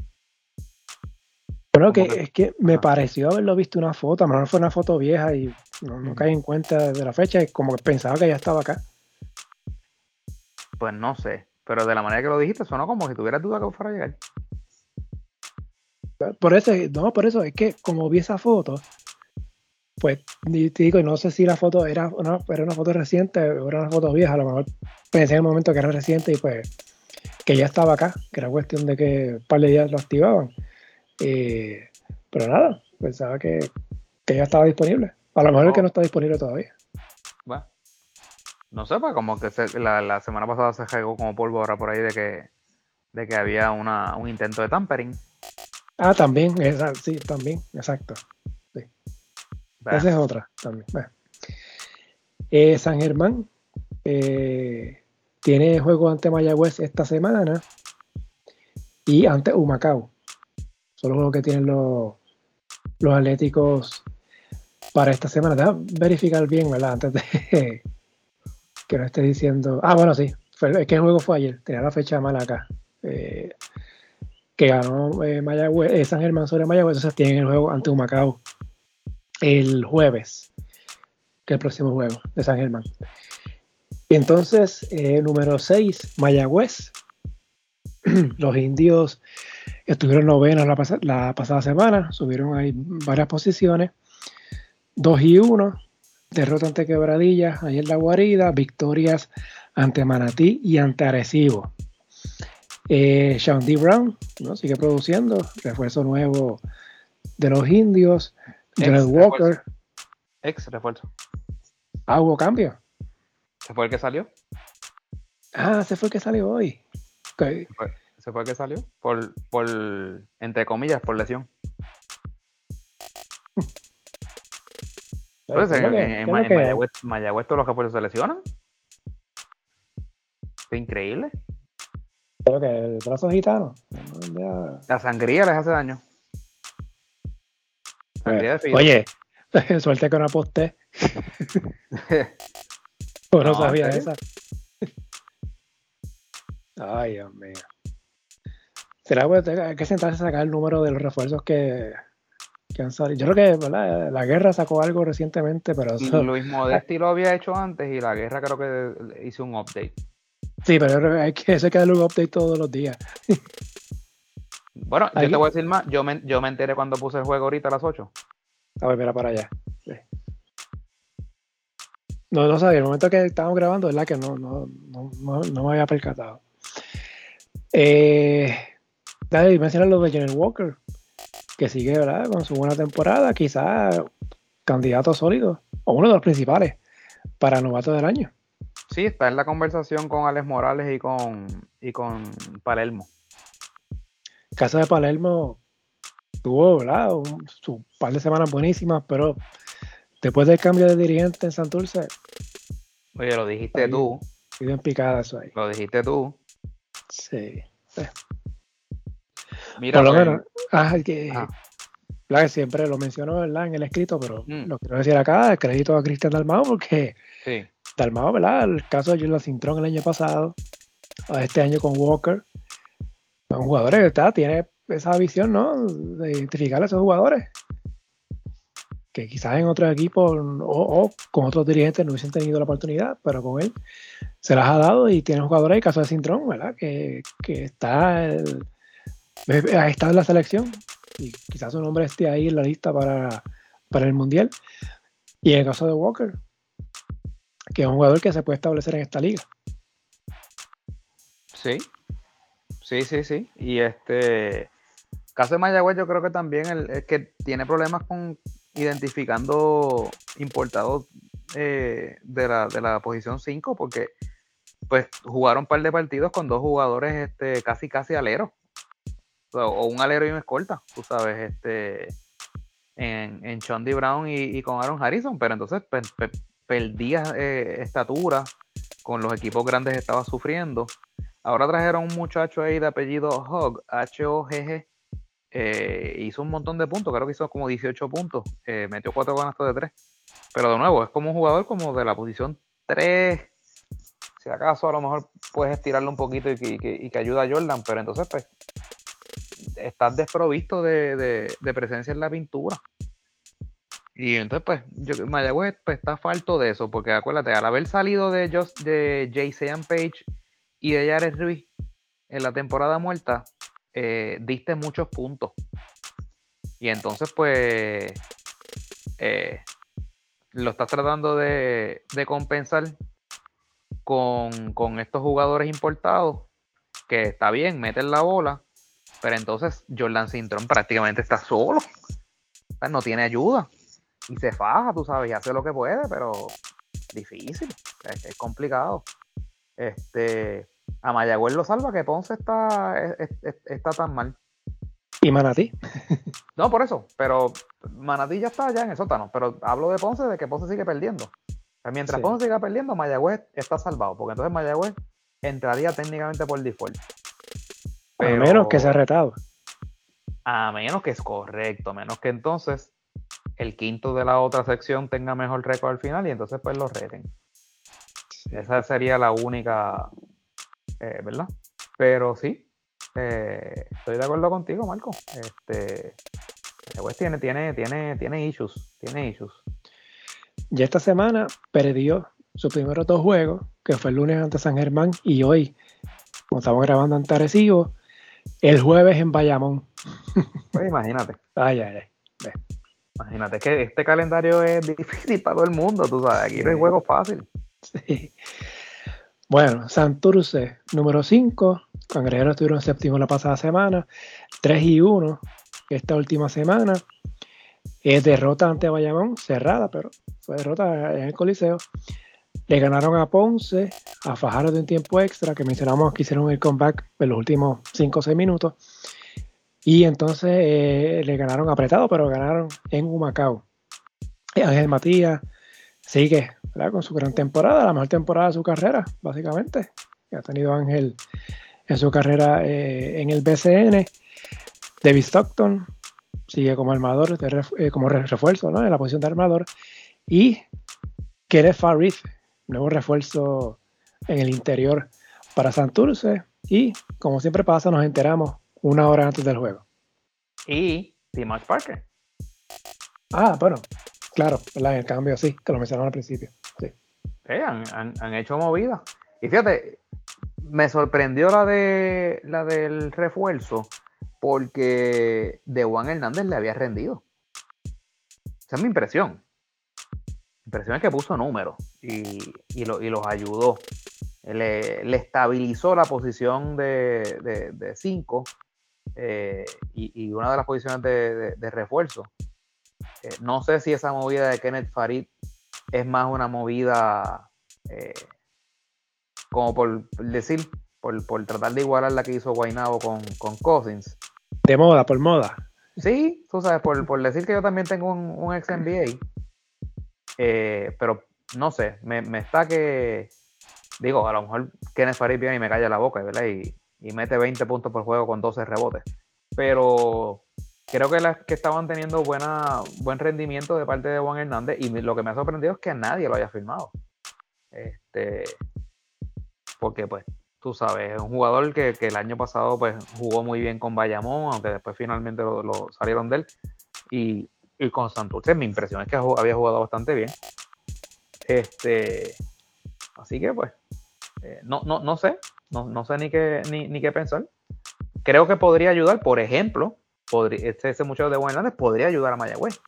Bueno, que, es que me pareció haberlo visto una foto, a lo mejor fue una foto vieja y no, no caí en cuenta de la fecha y como que pensaba que ya estaba acá. Pues no sé, pero de la manera que lo dijiste, sonó como si tuvieras duda que fuera a llegar. Por eso, no, por eso es que como vi esa foto, pues te digo, no sé si la foto era una, era una foto reciente o era una foto vieja, a lo mejor pensé en el momento que era reciente y pues que ya estaba acá, que era cuestión de que un par de días lo activaban. Eh, pero nada, pensaba que, ya estaba disponible. A lo mejor es que no está disponible todavía. No sé, pues como que la, semana pasada se regó como polvo ahora por ahí de que, de que había una, un intento de tampering. Ah, también, sí, también, exacto. Esa es otra también. Eh, San Germán eh, tiene juego ante Mayagüez esta semana y ante Humacao. Son los juegos que tienen los, los Atléticos para esta semana. Deja verificar bien, ¿verdad? Antes de, que no esté diciendo. Ah, bueno, sí. es que el juego fue ayer. Tenía la fecha mala acá. Eh, que ganó eh, eh, San Germán sobre Mayagüez. Entonces tienen el juego ante Humacao el jueves. Que el próximo juego de San Germán. Entonces, número 6, Mayagüez. Los indios estuvieron novenos la, la pasada semana. Subieron ahí varias posiciones. 2 y 1 derrota ante Quebradillas, en La Guarida, victorias ante Manatí y ante Arecibo. Eh, Sean D. Brown ¿no? sigue produciendo, refuerzo nuevo de los indios. Jared Walker. Ex refuerzo. Ah, hubo cambio. ¿Se fue el que salió? Ah, se fue el que salió hoy. ¿Se, fue, que salió? Por, por, entre comillas, por lesión. Entonces, en, en, Mayagüez, todos los refuerzos se lesionan. Es increíble. Creo que el brazo gitano. La sangría les hace daño. Sangría de Oye, suerte que no aposté. no, no sabía esa. Ay, Dios mío. Será que hay que sentarse a sacar el número de los refuerzos que, yo creo que la guerra sacó algo recientemente, pero Luis Modesti lo había hecho antes y la guerra creo que hizo un update. Sí, pero hay que, eso hay que darle un update todos los días. bueno, yo te voy a decir más. Yo me, yo me enteré cuando puse el juego ahorita a las 8. A ver, mira para allá. No, no sabía. El momento que estábamos grabando, ¿verdad? Que no, no, no, no me había percatado. Eh, dale, mencionar lo de General Walker que sigue ¿verdad? con su buena temporada, quizás candidato sólido o uno de los principales para novato del año. Sí, está en la conversación con Alex Morales y con, y con Palermo. Caso de Palermo tuvo ¿verdad? Un, su par de semanas buenísimas, pero después del cambio de dirigente en Santurce. Oye, lo dijiste tú. Bien picada eso ahí. Lo dijiste tú. Sí. Mira, Por lo menos, ah, que, siempre lo menciono ¿verdad? en el escrito, pero mm. lo quiero decir acá, el crédito a Cristian Dalmao, porque sí. Dalmao, ¿verdad? El caso de Jordan Cintrón el año pasado, este año con Walker, son jugadores está, tiene esa visión, ¿no? De identificar a esos jugadores. Que quizás en otros equipos o, con otros dirigentes no hubiesen tenido la oportunidad, pero con él se las ha dado y tiene jugadores, el caso de Cintrón, ¿verdad? Que, que está el, ha estado en la selección y quizás su nombre esté ahí en la lista para, el Mundial. Y en el caso de Walker, que es un jugador que se puede establecer en esta liga. Sí, sí, sí, sí. Y este caso de Mayagüez, yo creo que también es que tiene problemas con identificando importados eh, de, la, de la posición 5, porque pues jugaron un par de partidos con dos jugadores este, casi casi aleros. O, un alero y un escolta, tú sabes, este en, en Chondi Brown y, con Aaron Harrison, pero entonces perdía eh, estatura, con los equipos grandes estaba sufriendo. Ahora trajeron un muchacho ahí de apellido Hogg, H-O-G-G, eh, hizo un montón de puntos, creo que hizo como 18 puntos, eh, metió cuatro ganastos de tres. Pero de nuevo, es como un jugador como de la posición 3. Si acaso a lo mejor puedes estirarlo un poquito y que, ayuda a Jordan, pero entonces pues estás desprovisto de, presencia en la pintura. Y entonces, pues, yo, Mayagüez pues, está falto de eso, porque acuérdate, al haber salido de, Just, de Jason Page y de Jared Ruiz en la temporada muerta, eh, diste muchos puntos. Y entonces, pues, eh, lo estás tratando de, compensar con, con, estos jugadores importados, que está bien, meten la bola, pero entonces Jordan Sintron prácticamente está solo. no tiene ayuda. Y se faja, tú sabes, y hace lo que puede, pero difícil, es, complicado. Este, a Mayagüez lo salva que Ponce está, está tan mal. ¿Y Manatí? no, por eso, pero Manatí ya está allá en el sótano, pero hablo de Ponce de que Ponce sigue perdiendo. mientras Ponce siga perdiendo, Mayagüez está salvado, porque entonces Mayagüez entraría técnicamente por default. A menos que sea retado. A menos que es correcto, a menos que entonces el quinto de la otra sección tenga mejor récord al final y entonces pues lo reten. Esa sería la única, eh, ¿verdad? Pero sí, eh, estoy de acuerdo contigo, Marco. Este, pues tiene, tiene, tiene, tiene issues, tiene issues. Ya esta semana perdió sus primeros dos juegos, que fue el lunes ante San Germán y hoy, como estamos grabando en Arecibo, el jueves en Bayamón. Pues imagínate. Ay, ay, ay. Imagínate que este calendario es difícil para todo el mundo, tú sabes, aquí no hay juego fácil. Sí. Bueno, Santurce, número 5. Cangrejeros estuvieron séptimo la pasada semana. 3 y 1 esta última semana. Es derrota ante Bayamón, cerrada, pero fue derrota en el Coliseo. Le ganaron a Ponce, a Fajardo de un tiempo extra, que mencionamos que hicieron el comeback en los últimos 5 o 6 minutos. Y entonces eh, le ganaron apretado, pero ganaron en Humacao. Ángel Matías sigue con su gran temporada, la mejor temporada de su carrera, básicamente. Que ha tenido Ángel en su carrera eh, en el BCN. David Stockton sigue como armador, eh, como refuerzo en la posición de armador. Y Kenneth Farid, nuevo refuerzo en el interior para Santurce. Y como siempre pasa, nos enteramos una hora antes del juego. Y Timash Parker. Ah, bueno, claro, en el cambio sí, que lo mencionaron al principio. Sí. han, hecho movida. Y fíjate, me sorprendió la de la del refuerzo porque de Juan Hernández le había rendido. Esa es mi impresión. Mi impresión es que puso números y, y, los ayudó. Le, estabilizó la posición de 5 eh, y, una de las posiciones de, refuerzo. Eh, no sé si esa movida de Kenneth Farid es más una movida eh, como por decir, por, tratar de igualar la que hizo Guainabo con, con Cousins. De moda, por moda. Sí, tú sabes, por, decir que yo también tengo un, ex NBA. pero no sé, me, está que. Digo, a lo mejor Kenneth Farid viene y me calla la boca, ¿verdad? Y, y mete 20 puntos por juego con 12 rebotes. Pero creo que las que estaban teniendo buena, buen rendimiento de parte de Juan Hernández y lo que me ha sorprendido es que nadie lo haya firmado. Este, porque pues tú sabes, es un jugador que, el año pasado pues jugó muy bien con Bayamón, aunque después finalmente lo, salieron de él. Y, con Santurce, mi impresión es que había jugado bastante bien. Este, así que pues, eh, no, no, no sé, no, no sé ni qué, ni, qué pensar. Creo que podría ayudar, por ejemplo, podría, este, ese muchacho de Buenas podría ayudar a Mayagüez.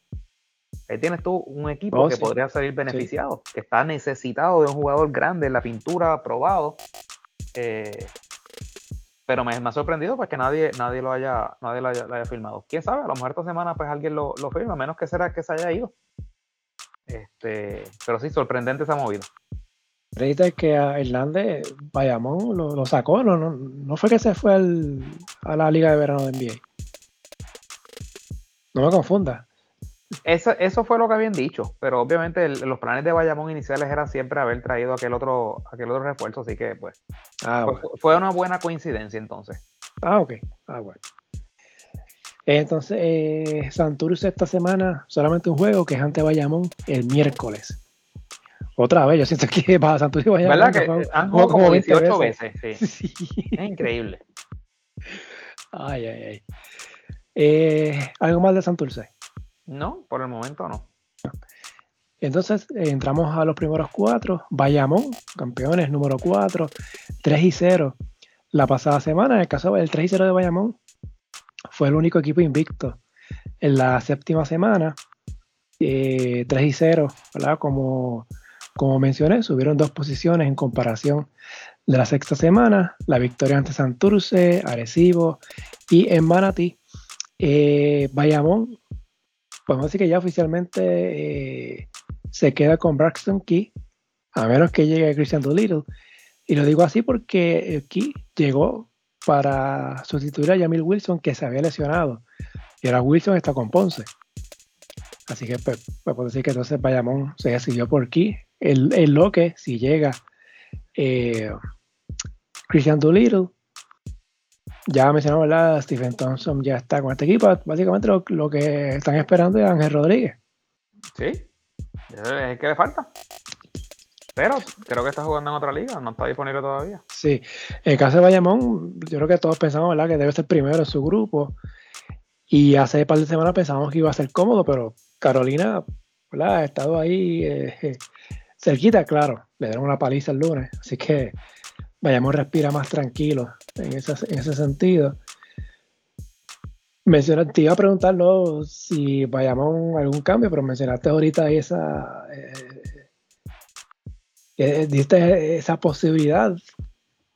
Ahí tienes tú un equipo oh, que podría salir beneficiado, que está necesitado de un jugador grande en la pintura, probado. Eh, pero me, ha sorprendido pues que nadie, nadie lo haya, nadie lo haya, firmado. Quién sabe, a lo mejor esta semana pues alguien lo, lo firma, a menos que será que se haya ido. Este, pero sí, sorprendente esa movida. Creíste que a Hernández Bayamón lo, sacó, no, no, no, fue que se fue a la Liga de Verano de NBA. No me confunda. Eso, eso fue lo que habían dicho, pero obviamente los planes de Bayamón iniciales eran siempre haber traído aquel otro, aquel otro refuerzo, así que pues ah, fue, una buena coincidencia entonces. Ah, ok. Ah, bueno. Entonces, eh, Santurce esta semana solamente un juego que es ante Bayamón el miércoles. Otra vez, yo siento que para Santurce y Bayamón. ¿Verdad que han jugado como 18 veces? sí. Es increíble. Ay, ay, ay. Eh, ¿Algo más de Santurce? No, por el momento no. Entonces entramos a los primeros cuatro. Bayamón, campeones número 4, 3 y 0. La pasada semana, en el caso del 3 y 0 de Bayamón, fue el único equipo invicto. En la séptima semana, 3 eh, y 0, ¿verdad? Como, como mencioné, subieron dos posiciones en comparación de la sexta semana. La victoria ante Santurce, Arecibo y en Manatí. Eh, Bayamón podemos decir que ya oficialmente eh, se queda con Braxton Key, a menos que llegue Christian Doolittle. Y lo digo así porque Key llegó para sustituir a Jamil Wilson, que se había lesionado. Y ahora Wilson está con Ponce. Así que pues, puedo decir que entonces Bayamón se decidió por Key. El, lo que, si llega eh, Christian Doolittle, ya mencionamos, ¿verdad? Stephen Thompson ya está con este equipo. Básicamente lo, que están esperando es Ángel Rodríguez. Sí, es que le falta. Pero creo que está jugando en otra liga, no está disponible todavía. Sí, el caso de Bayamón, yo creo que todos pensamos. Que debe ser primero en su grupo. Y hace un par de semanas pensábamos que iba a ser cómodo, pero Carolina, ¿verdad? Ha estado ahí eh, cerquita, claro. Le dieron una paliza el lunes, así que Bayamón respira más tranquilo en, ese sentido. Mencionaste, te iba a preguntarlo si vayamos a algún cambio, pero mencionaste ahorita esa. Eh, diste esa posibilidad.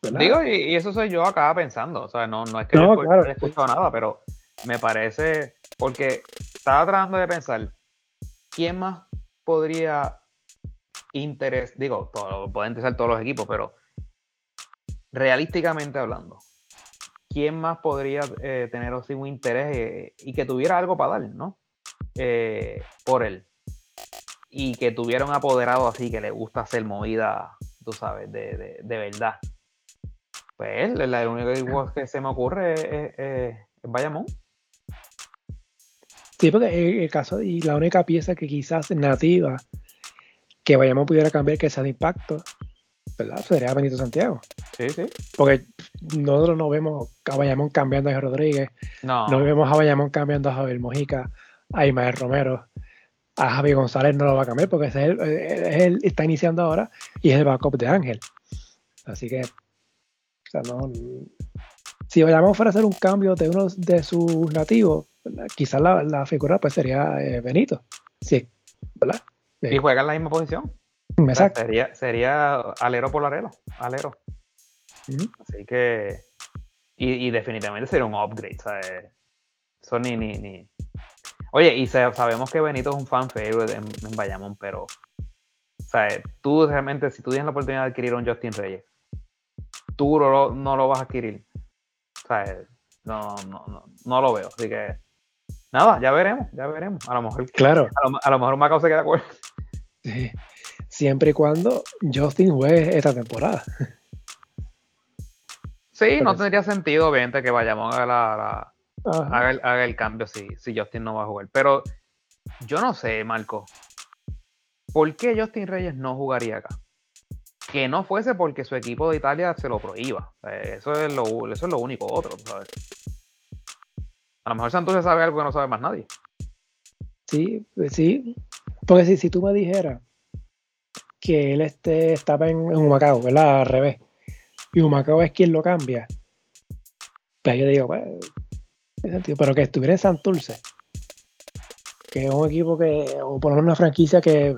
Digo, y, eso soy yo acá pensando. O sea, no, es que no, no he escuchado nada, pero me parece. Porque estaba tratando de pensar, ¿quién más podría interés? Digo, pueden ser todos los equipos, pero realísticamente hablando, ¿quién más podría eh, tener así un interés eh, y que tuviera algo para dar, ¿no? Eh, por él. Y que tuviera un apoderado así que le gusta hacer movida, tú sabes, de, verdad. Pues él, el único que se me ocurre es, Bayamón. Sí, porque el caso y la única pieza que quizás nativa que Bayamón pudiera cambiar que sea de impacto ¿verdad? Sería Benito Santiago. Sí, sí. Porque nosotros no vemos a Bayamón cambiando a Rodríguez. No. No vemos a Bayamón cambiando a Javier Mojica, a Ismael Romero. A Javi González no lo va a cambiar porque es él, él, está iniciando ahora y es el backup de Ángel. Así que, o sea, no. Si fuera a hacer un cambio de uno de sus nativos, quizás la, figura pues sería eh, Benito. Sí, ¿verdad? Y juega en la misma posición. Exacto. Sería, sería alero por alero. alero. Así que. Y, definitivamente sería un upgrade. ¿sabes? Eso ni, ni, ni. Oye, y sabemos que Benito es un fan favorite en, en Bayamón, pero. ¿sabes? Tú realmente, si tú tienes la oportunidad de adquirir un Justin Reyes, tú no, lo vas a adquirir. ¿sabes? No, no, no, no lo veo. Así que. Nada, ya veremos, ya veremos. A lo mejor. Claro. A lo, a lo mejor Macao se queda con Sí siempre y cuando Justin juegue esta temporada. Sí, no tendría sentido, obviamente, que vayamos a la, haga, el, cambio si, si Justin no va a jugar. Pero yo no sé, Marco, ¿por qué Justin Reyes no jugaría acá? Que no fuese porque su equipo de Italia se lo prohíba. Eso es lo, eso es lo único otro, ¿sabes? A lo mejor Santos sabe algo que no sabe más nadie. Sí, pues sí. Porque si, si tú me dijeras que él este, estaba en, en Humacao, ¿verdad? Al revés. Y Humacao es quien lo cambia. Pues yo digo, pues, pero que estuviera en Santurce. que es un equipo que, o por lo menos una franquicia que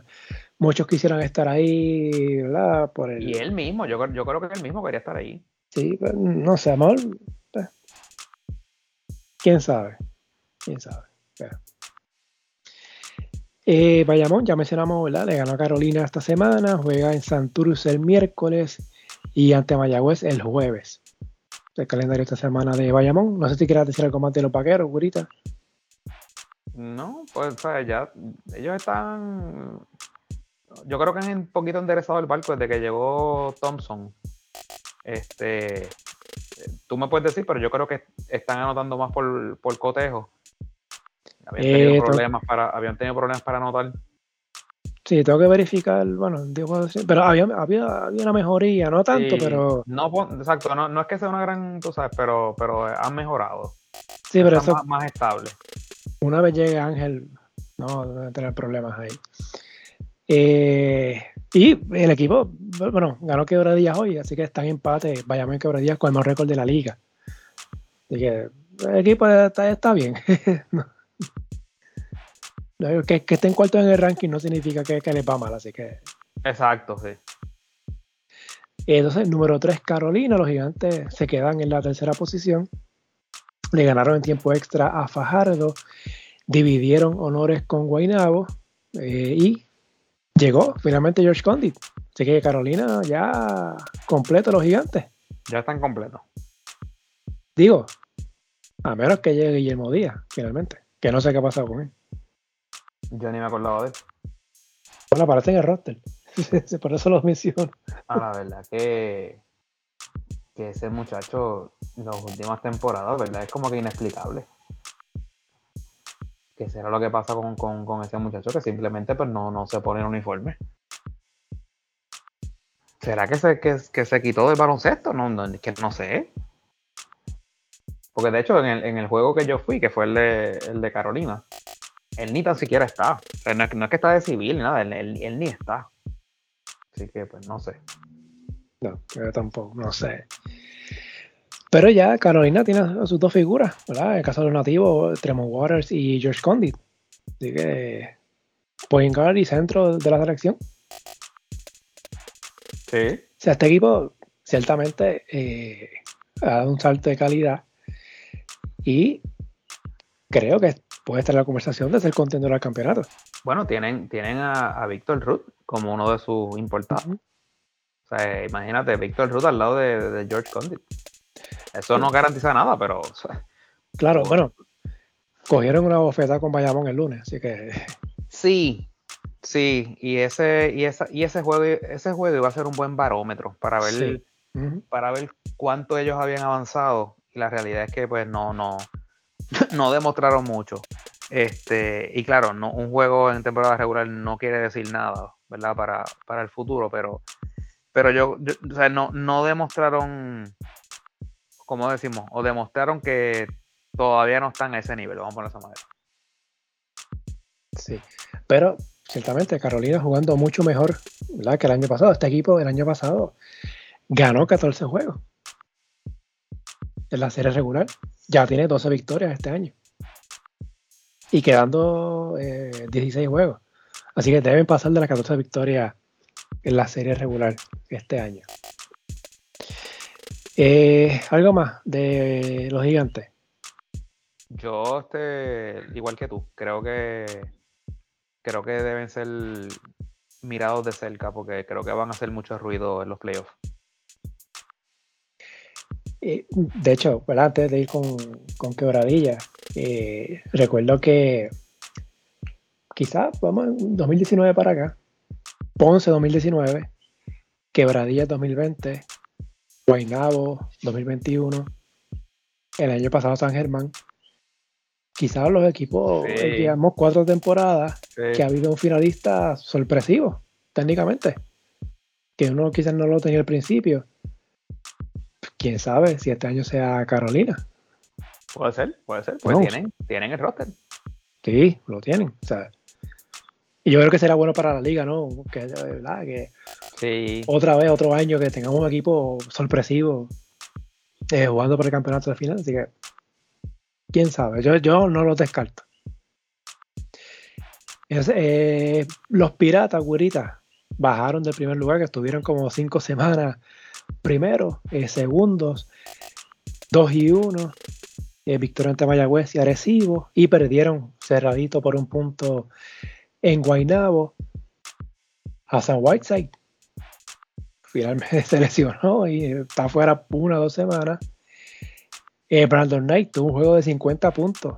muchos quisieran estar ahí, ¿verdad? Por el... Y él mismo, yo, yo creo que él mismo quería estar ahí. Sí, pues, no sé, amor. Pues, ¿Quién sabe? ¿Quién sabe? Eh, Bayamón, ya mencionamos, ¿verdad? Le ganó a Carolina esta semana, juega en Santurus el miércoles y ante Mayagüez el jueves. El calendario esta semana de Bayamón. No sé si quieras decir algo más de los vaqueros, Gurita. No, pues ya ellos están. Yo creo que han un poquito enderezado el barco desde que llegó Thompson. Este, tú me puedes decir, pero yo creo que están anotando más por, por cotejo. Habían tenido, eh, problemas para, habían tenido problemas para anotar. Sí, tengo que verificar, bueno, pero había, había, había, una mejoría, no tanto, pero... No, exacto, no, no, es que sea una gran, tú sabes, pero, pero han mejorado. Sí, pero eso... Más, más, estable. Una vez llegue Ángel, no, debe tener problemas ahí. Eh, y el equipo, bueno, ganó Quebradillas hoy, así que está en empate, vayamos en Quebradillas con el mejor récord de la liga. Así que el equipo está, está bien. que, que, estén cuartos en el ranking no significa que, que les va mal, así que. Exacto, sí. Entonces, número 3, Carolina. Los gigantes se quedan en la tercera posición. Le ganaron en tiempo extra a Fajardo. Dividieron honores con Guainabo. Eh, y llegó finalmente George Condit. Así que Carolina ya completo los gigantes. Ya están completos. Digo, a menos que llegue Guillermo Díaz, finalmente. Que no sé qué ha pasado con él. Yo ni me acordaba de él. Bueno, aparece en el roster. Por eso los menciono. Ah, la verdad que, que ese muchacho, las últimas temporadas, ¿verdad? Es como que inexplicable. ¿Qué será lo que pasa con, ese muchacho? Que simplemente pues no, no se pone el uniforme. ¿Será que se, que, se quitó del baloncesto? No, no, que no sé. Porque de hecho, en el, juego que yo fui, que fue el de, el de Carolina, él ni tan siquiera está. no, es, que está de civil, nada, él, ni está. Así que, pues, no sé. No, yo tampoco, no sé. Pero ya Carolina tiene sus dos figuras, ¿verdad? En el caso de los nativos, Tremont Waters y George Condit. Así que, point guard y centro de la selección. Sí. O sea, este equipo ciertamente eh, ha dado un salto de calidad y creo que puede estar en la conversación de ser contendor al campeonato. Bueno, tienen, tienen a, Víctor Ruth como uno de sus importados. O sea, imagínate, Víctor Ruth al lado de, George Condit. Eso no garantiza nada, pero. claro, bueno, cogieron una bofeta con Bayamón el lunes, así que. Sí, sí, y ese, y esa, y ese juego, ese juego iba a ser un buen barómetro para ver, para ver cuánto ellos habían avanzado. Y la realidad es que pues no, no, no demostraron mucho. Este, y claro, no, un juego en temporada regular no quiere decir nada, ¿verdad? Para, para el futuro, pero, pero yo, o sea, no, no demostraron, como decimos, o demostraron que todavía no están a ese nivel, vamos a poner esa manera. Sí, pero ciertamente Carolina jugando mucho mejor ¿verdad? que el año pasado. Este equipo el año pasado ganó 14 juegos en la serie regular ya tiene 12 victorias este año. Y quedando 16 eh, juegos. Así que deben pasar de las 14 victorias en la serie regular este año. Eh, ¿Algo más de los gigantes? Yo, este, igual que tú, creo que creo que deben ser mirados de cerca porque creo que van a hacer mucho ruido en los playoffs. Eh, de hecho, antes de ir con, con Quebradilla, eh, recuerdo que quizás vamos en 2019 para acá, Ponce 2019, Quebradilla 2020, Guaynabo 2021, el año pasado San Germán. Quizás los equipos, digamos, cuatro temporadas que ha habido un finalista sorpresivo, técnicamente, que uno quizás no lo tenía al principio quién sabe si este año sea Carolina. Puede ser, puede ser, pues tienen, tienen el roster. Sí, lo tienen. O sea, y yo creo que será bueno para la liga, ¿no? Que, ¿verdad? que sí. otra vez, otro año, que tengamos un equipo sorpresivo eh, jugando por el campeonato de final. Así que, quién sabe, yo, yo no lo descarto. Eh, los piratas, güerita, bajaron del primer lugar, que estuvieron como cinco semanas primero, eh, segundos, 2 y 1, eh, ante Mayagüez y Arecibo, y perdieron cerradito por un punto en Guaynabo a San Whiteside. Finalmente se lesionó y está fuera una o dos semanas. Eh, Brandon Knight tuvo un juego de 50 puntos.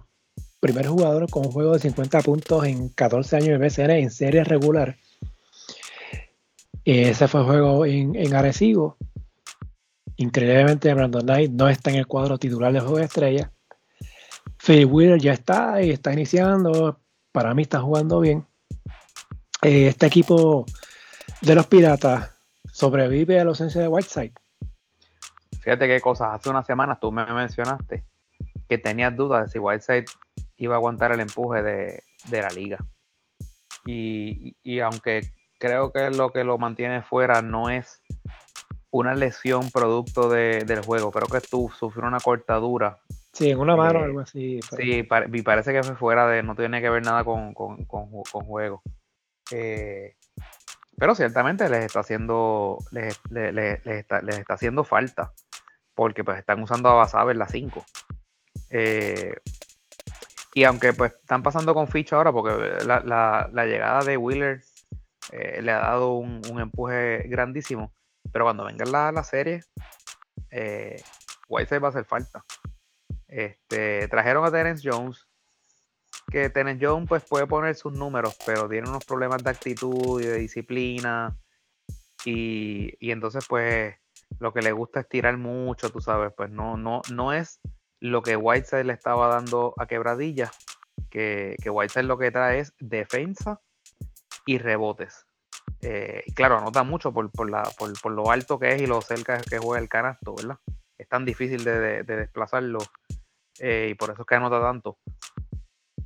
Primer jugador con un juego de 50 puntos en 14 años de BCN en serie regular. Ese fue el juego en, en Arecibo. Increíblemente, Brandon Knight no está en el cuadro titular del juego de estrella. Phil Wheeler ya está y está iniciando. Para mí está jugando bien. Eh, este equipo de los Piratas sobrevive a la ausencia de Whiteside. Fíjate qué cosas. Hace unas semanas tú me mencionaste que tenías dudas de si Whiteside iba a aguantar el empuje de, la liga. Y, aunque creo que lo que lo mantiene fuera no es una lesión producto del juego, creo que tú sufrió una cortadura. Sí, en una mano o eh, algo así. Sí, y parece que fue fuera de, no tiene que ver nada con, con, juego. Eh, pero ciertamente les está haciendo, les, está, les está haciendo falta porque pues están usando a Basabe en la 5. Eh, y aunque pues están pasando con ficha ahora, porque la, llegada de Wheeler eh, le ha dado un, empuje grandísimo, pero cuando venga la, la serie, eh, va a hacer falta. Este, trajeron a Terence Jones, que Terence Jones pues puede poner sus números, pero tiene unos problemas de actitud y de disciplina. Y, y entonces pues lo que le gusta es tirar mucho, tú sabes, pues no, no, no es lo que Whiteside le estaba dando a Quebradilla, que, que Whiteside lo que trae es defensa y rebotes. Eh, claro, anota mucho por, la, por, lo alto que es y lo cerca que juega el canasto, ¿verdad? Es tan difícil de, desplazarlo eh, y por eso es que anota tanto.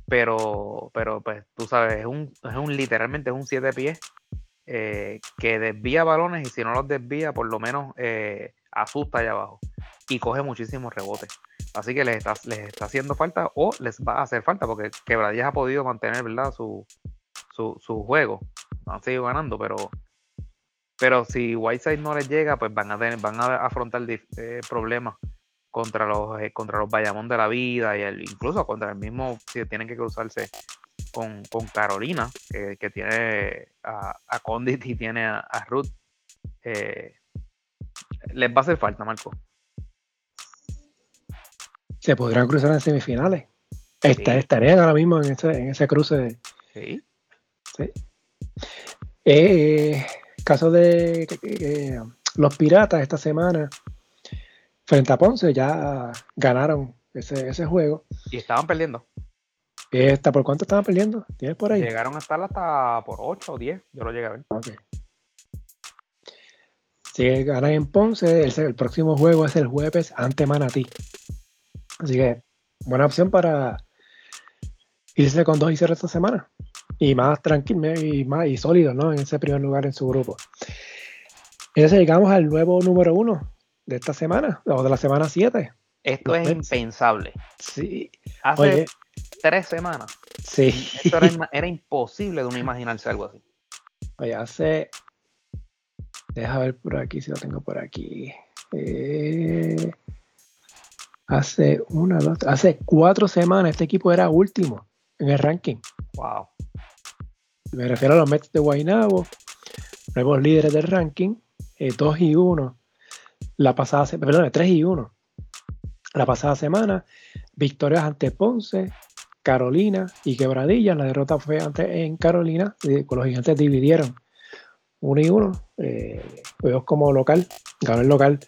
Pero, pero pues tú sabes, es un, es un literalmente es un 7 pies eh, que desvía balones y si no los desvía, por lo menos asusta allá abajo y coge muchísimos rebotes. Así que les está, les está haciendo falta o les va a hacer falta porque Quebradillas ha podido mantener ¿verdad? Su, su, juego. Han seguido ganando, pero, pero si Whiteside no les llega, pues van a, tener, van a afrontar eh, problemas contra los, contra los Bayamón de la vida y el, incluso contra el mismo si tienen que cruzarse con, Carolina, que, tiene a, a, Condit y tiene a, Ruth. Eh, les va a hacer falta, Marco. Se podrán cruzar en semifinales. estarían ahora mismo en ese, en ese cruce. Sí. sí. Eh, caso de los Piratas esta semana, frente a Ponce, ya ganaron ese, ese juego. Y estaban perdiendo. ¿Por cuánto estaban perdiendo? ¿Tienes por ahí? Llegaron a estar hasta por 8 o 10. Yo lo llegué a ver. Si ganan en Ponce, el, próximo juego es el jueves ante Manatí. Así que, buena opción para irse con 2 y 0 esta semana. Y más tranquilo y más y sólido, ¿no? En ese primer lugar en su grupo. Entonces llegamos al nuevo número 1 de esta semana, o de la semana 7. Esto es impensable. Sí. Hace, tres semanas. Sí. Esto era, imposible de uno imaginarse algo así. Oye, hace. Deja ver por aquí si lo tengo por aquí. Eh, hace una, dos, hace cuatro semanas este equipo era último en el ranking. Wow. Me refiero a los Mets de Guaynabo, nuevos líderes del ranking, 2 eh, y 1. La pasada, perdón, 3 y 1. La pasada semana, victorias ante Ponce, Carolina y Quebradilla. La derrota fue antes en Carolina, con los gigantes dividieron uno y uno. Eh, como local, ganó el local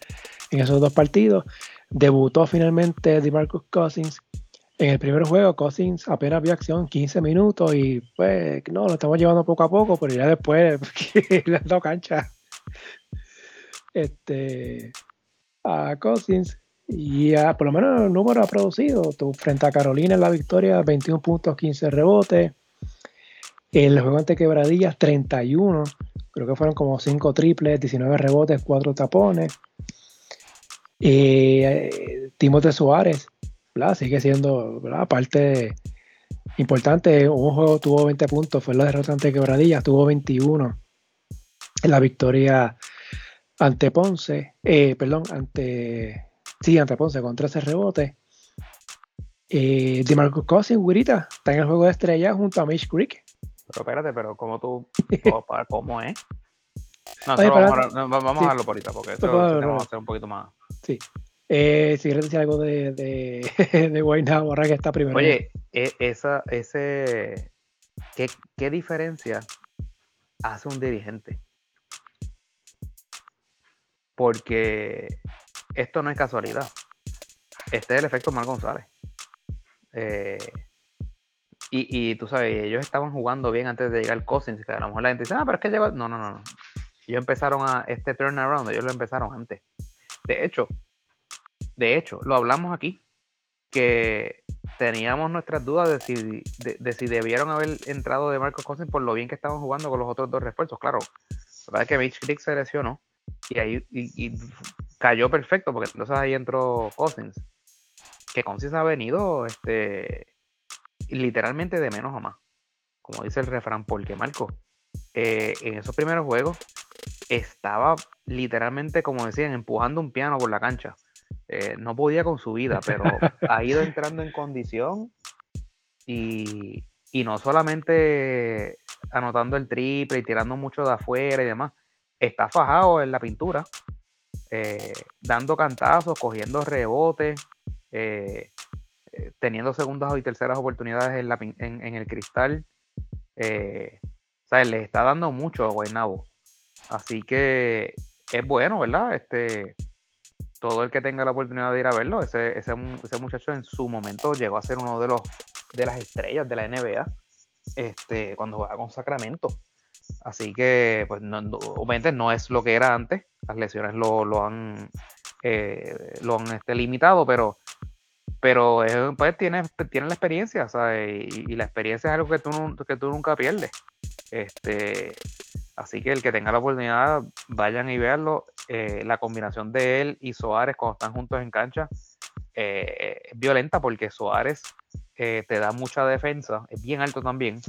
en esos dos partidos. Debutó finalmente DeMarcus Cousins. En el primer juego, Cousins apenas vio acción 15 minutos y pues no, lo estamos llevando poco a poco, pero ya después le han dado cancha este, a Cousins y por lo menos el número ha producido. Tú, frente a Carolina en la victoria, 21 puntos, 15 rebotes. El juego ante Quebradillas, 31. Creo que fueron como 5 triples, 19 rebotes, 4 tapones. Eh, Timote Suárez, sigue siendo parte importante, un juego tuvo 20 puntos, fue la derrota ante Quebradillas, tuvo 21 en la victoria ante Ponce, eh, perdón, ante, sí, ante Ponce con 13 rebotes. Eh, DeMarcus Cousins, Wirita, está en el juego de estrella junto a Mitch Creek. Pero espérate, pero ¿cómo tú, cómo es? No, vamos, a, vamos a dejarlo por ahorita, porque esto, vamos a hacer un poquito más. Sí. Eh, si quieres decir algo de, de, de ahora que está primero. Oye, e, esa, ese, ¿qué, ¿qué diferencia hace un dirigente? Porque esto no es casualidad. Este es el efecto Mar González. Eh, y, y, tú sabes, ellos estaban jugando bien antes de llegar Cousins, que a lo mejor la gente dice, ah, pero es que lleva. No, no, no, no. Ellos empezaron a. Este turnaround, ellos lo empezaron antes. De hecho, de hecho, lo hablamos aquí, que teníamos nuestras dudas de si, de, si debieron haber entrado de Marcos Cousins por lo bien que estaban jugando con los otros dos refuerzos. Claro, la verdad es que Mitch Creek se lesionó y ahí y, cayó perfecto, porque entonces ahí entró Cousins. Que Cousins ha venido este, literalmente de menos a más, como dice el refrán, porque Marco, eh, en esos primeros juegos estaba literalmente, como decían, empujando un piano por la cancha. Eh, no podía con su vida, pero ha ido entrando en condición y, no solamente anotando el triple y tirando mucho de afuera y demás, está fajado en la pintura, eh, dando cantazos, cogiendo rebotes, eh, teniendo segundas y terceras oportunidades en, el cristal. o sea, le está dando mucho a Guaynabo. Así que es bueno, ¿verdad? Este, todo el que tenga la oportunidad de ir a verlo, ese, ese, muchacho en su momento llegó a ser uno de los de las estrellas de la NBA este, cuando jugaba con Sacramento. Así que, pues, obviamente no es lo que era antes. Las lesiones lo, lo han, eh, lo han este, limitado, pero, pero pues, tiene, tiene la experiencia, ¿sabes? Y, y, la experiencia es algo que tú, que tú nunca pierdes. Este, Así que el que tenga la oportunidad, vayan y veanlo. Eh, la combinación de él y Soares cuando están juntos en cancha eh, es violenta porque Soares eh, te da mucha defensa, es bien alto también.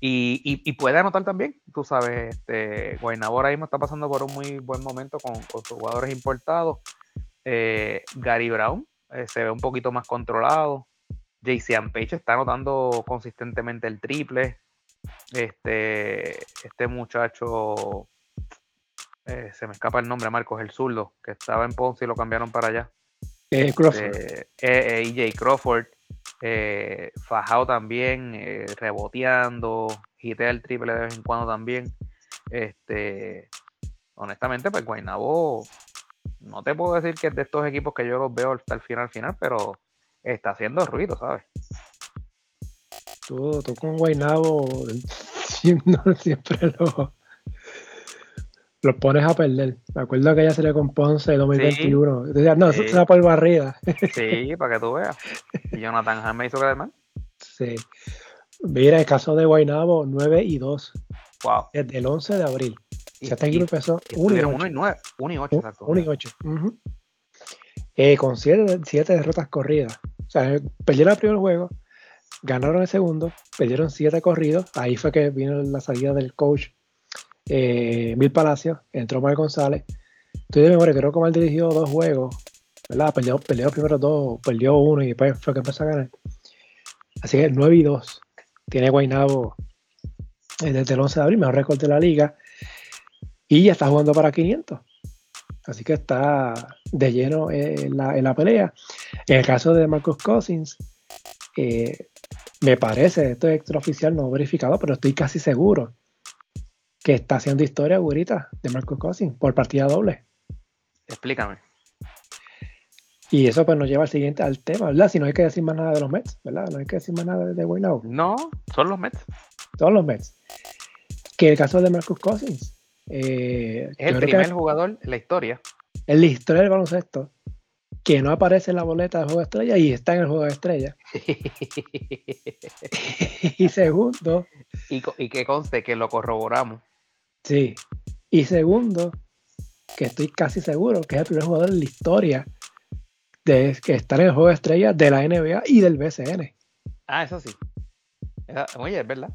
Y, puede anotar también, tú sabes, este, Guaynabo está pasando por un muy buen momento con, sus jugadores importados. Gary Brown se ve un poquito más controlado. JC Page está anotando consistentemente el triple. Este, este muchacho, eh, se me escapa el nombre, Marcos, el zurdo, que estaba en Ponce y lo cambiaron para allá. Eh, Crawford. Este, EJ eh, Crawford, Fajado también, reboteando, hitea el triple de vez en cuando también. Este, honestamente, pues Guaynabo, no te puedo decir que es de estos equipos que yo los veo hasta el final final, pero está haciendo ruido, ¿sabes? Tú, con Guaynabo siempre lo, lo pones a perder. Me acuerdo que ella sería con Ponce en 2021. Sí, no, eso está por barrida. Sí, para que tú veas. Y Jonathan Han me hizo quedar mal. Sí. Mira, el caso de Guaynabo, 9 y 2. Wow. Desde el 11 de abril. Ya este equipo empezó 1 y 8. 1 y 9. 1 y 8, exacto. 1 y 8. eh, con 7 derrotas corridas. O sea, perdieron el primer juego, ganaron el segundo, perdieron siete corridos. Ahí fue que vino la salida del coach eh, Mil Palacios, entró Mar González. Estoy de memoria, creo que Mar dirigió dos juegos, ¿verdad? Perdió, perdió primero dos, perdió uno y después fue que empezó a ganar. Así que 9 y 2 tiene Guainabo eh, desde el 11 de abril, mejor récord de la liga. Y ya está jugando para 500. Así que está de lleno en la, en la pelea. En el caso de Marcos Cousins, eh, me parece, esto es extraoficial, no verificado, pero estoy casi seguro que está haciendo historia, güerita, de Marcus Cousins por partida doble. Explícame. Y eso pues nos lleva al siguiente, al tema, ¿verdad? Si no hay que decir más nada de los Mets, ¿verdad? No hay que decir más nada de, de No, son los Mets. Son los Mets. Que el caso de Marcus Cousins. Eh, es el primer jugador en la historia. En la historia del baloncesto que no aparece en la boleta de juego de estrella y está en el juego de estrella. y segundo. Y, que conste que lo corroboramos. Sí. Y segundo, que estoy casi seguro que es el primer jugador en la historia de que está en el juego de estrella de la NBA y del BCN. Ah, eso sí. oye, es verdad.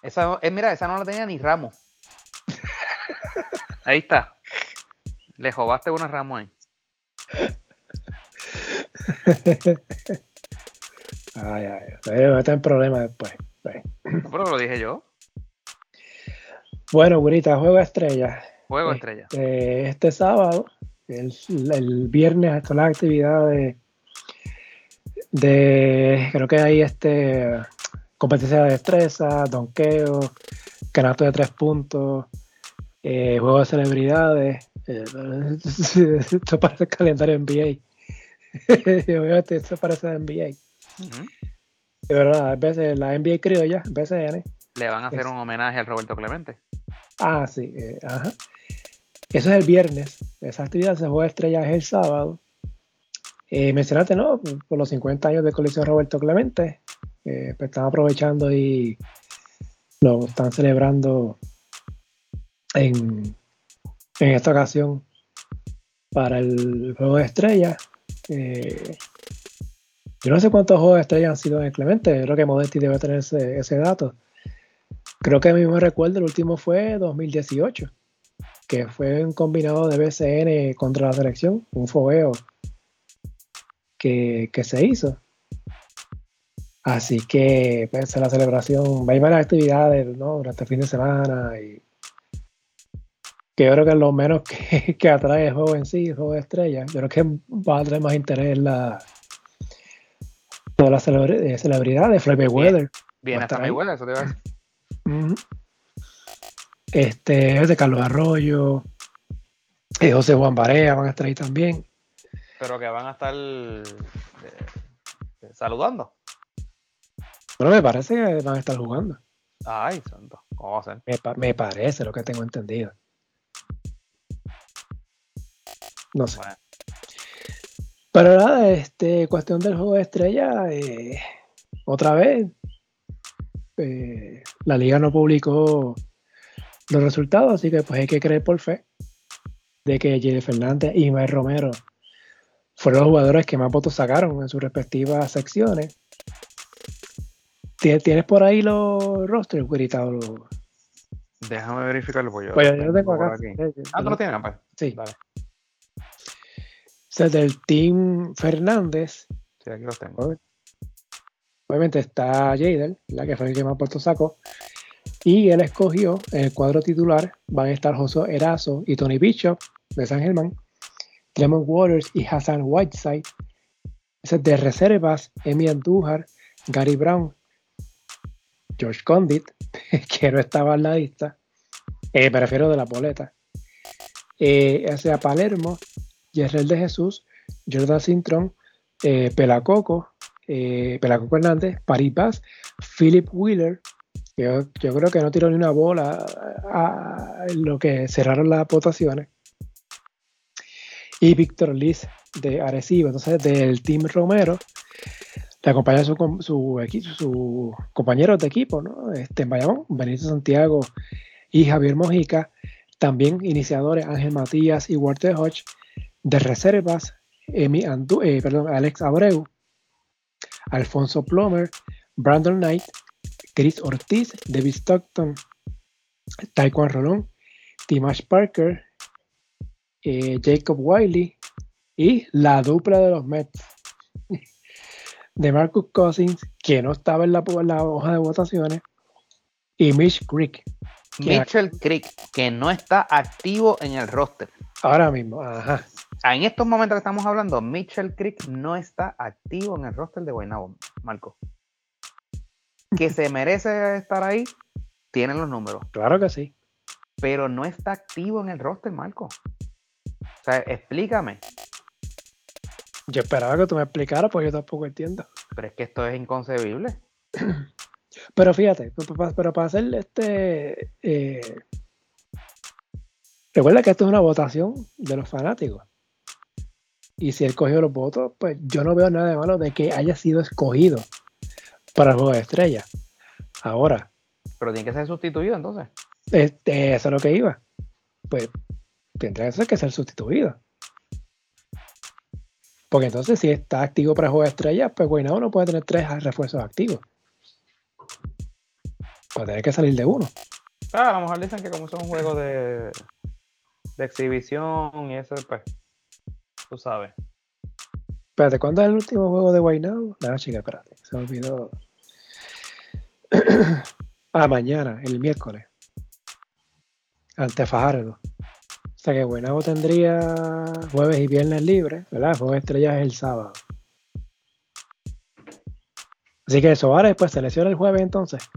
Esa, eh, mira, esa no la tenía ni Ramos. Ahí está. Le jobaste una Ramos ahí. ay, ay. A tener problemas después. pero lo dije yo. Bueno, Gurita, juego estrella. Juego estrella. Este, este sábado, el, el viernes, todas las actividades de, creo que hay este competencia de destreza, donqueo, canasto de tres puntos, eh, juego de celebridades. Eh, esto parece el calendario NBA. Obviamente, esto parece de NBA. De verdad, a veces la NBA criolla, BCN. Le van a hacer un homenaje al Roberto Clemente. Ah, sí, eh, ajá. Eso es el viernes. Esa actividad se juega estrella es el sábado. Eh, mencionaste, ¿no? Por los 50 años de colección Roberto Clemente. Eh, pues están aprovechando y lo están celebrando en, en esta ocasión para el juego de estrella. Eh, yo no sé cuántos juegos de estrella han sido en Clemente. Creo que Modesti debe tener ese, ese dato. Creo que mismo recuerdo, el último fue 2018, que fue un combinado de BCN contra la selección, un fogueo que, se hizo. Así que pues, la celebración, va a ir varias actividades ¿no? durante el fin de semana y que yo creo que lo menos que, atrae el juego en sí, el juego de estrella. Yo creo que va a traer más interés la toda la celebridad de Floyd Weather. Bien, hasta Mayweather, eso te va a. Este es de Carlos Arroyo, eh, José Juan Barea van a estar ahí también. Pero que van a estar eh, saludando. Bueno, me parece que van a estar jugando. Ay, santo. ¿Cómo va a ser? Me, parece lo que tengo entendido. No sé. Pero nada, este, cuestión del juego de estrella, eh, otra vez, eh, la liga no publicó los resultados, así que pues hay que creer por fe de que Jerry Fernández y Mike Romero fueron los jugadores que más votos sacaron en sus respectivas secciones. ¿Tienes por ahí los rosters, gritados? Déjame verificarlo, pues yo, pues yo lo tengo acá. Ah, ¿tú lo tienes, pues. Sí. Vale. O sea, del Team Fernández. Sí, aquí los tengo. Obviamente está Jader, la que fue el que más puesto sacó. Y él escogió en el cuadro titular, van a estar José Erazo y Tony Bishop de San Germán, Clement Waters y Hassan Whiteside. De reservas, Emi Andújar, Gary Brown, George Condit, que no estaba en la lista, eh, prefiero de la boleta. Eh, ese a Palermo, Yerrel de Jesús, Jordan Sintron, eh, Pelacoco, eh, Pelaco Hernández, Paris Philip Wheeler, yo, yo, creo que no tiró ni una bola a, lo que cerraron las votaciones, y Víctor Liz de Arecibo, entonces del Team Romero, le acompaña su, su, su compañeros de equipo, ¿no? Este, en Bayamón, Benito Santiago y Javier Mojica, también iniciadores Ángel Matías y Walter Hodge, de reservas, Emi eh, perdón, Alex Abreu, Alfonso Plomer, Brandon Knight, Chris Ortiz, David Stockton, Taekwondo Rolón, Timash Parker, eh, Jacob Wiley y la dupla de los Mets de Marcus Cousins, que no estaba en la, hoja de votaciones, y Mitch Creek. Mitchell Creek, que no está activo en el roster. Ahora mismo, ajá. En estos momentos que estamos hablando, Mitchell Creek no está activo en el roster de Guaynabo, Marco. Que se merece estar ahí, tienen los números. Claro que sí. Pero no está activo en el roster, Marco. O sea, explícame. Yo esperaba que tú me explicaras, porque yo tampoco entiendo. Pero es que esto es inconcebible. Pero fíjate, pero para hacer este. Eh, recuerda que esto es una votación de los fanáticos. Y si él cogió los votos, pues yo no veo nada de malo de que haya sido escogido para el juego de estrella. Ahora. Pero tiene que ser sustituido entonces. Este, eso es lo que iba. Pues tendría que ser sustituido. Porque entonces, si está activo para el juego de estrella, pues bueno, no puede tener tres refuerzos activos. Va a tener que salir de uno. Ah, a lo mejor dicen que como es un juego de, de exhibición y eso, pues, tú sabes. Espérate, ¿cuándo es el último juego de Now? Nada, chica, espérate, se me olvidó. ah, mañana, el miércoles. Ante Fajardo. O sea que Guaynabo tendría jueves y viernes libres, ¿verdad? El juego de estrellas es el sábado. Así que Soares, pues selecciona el jueves entonces.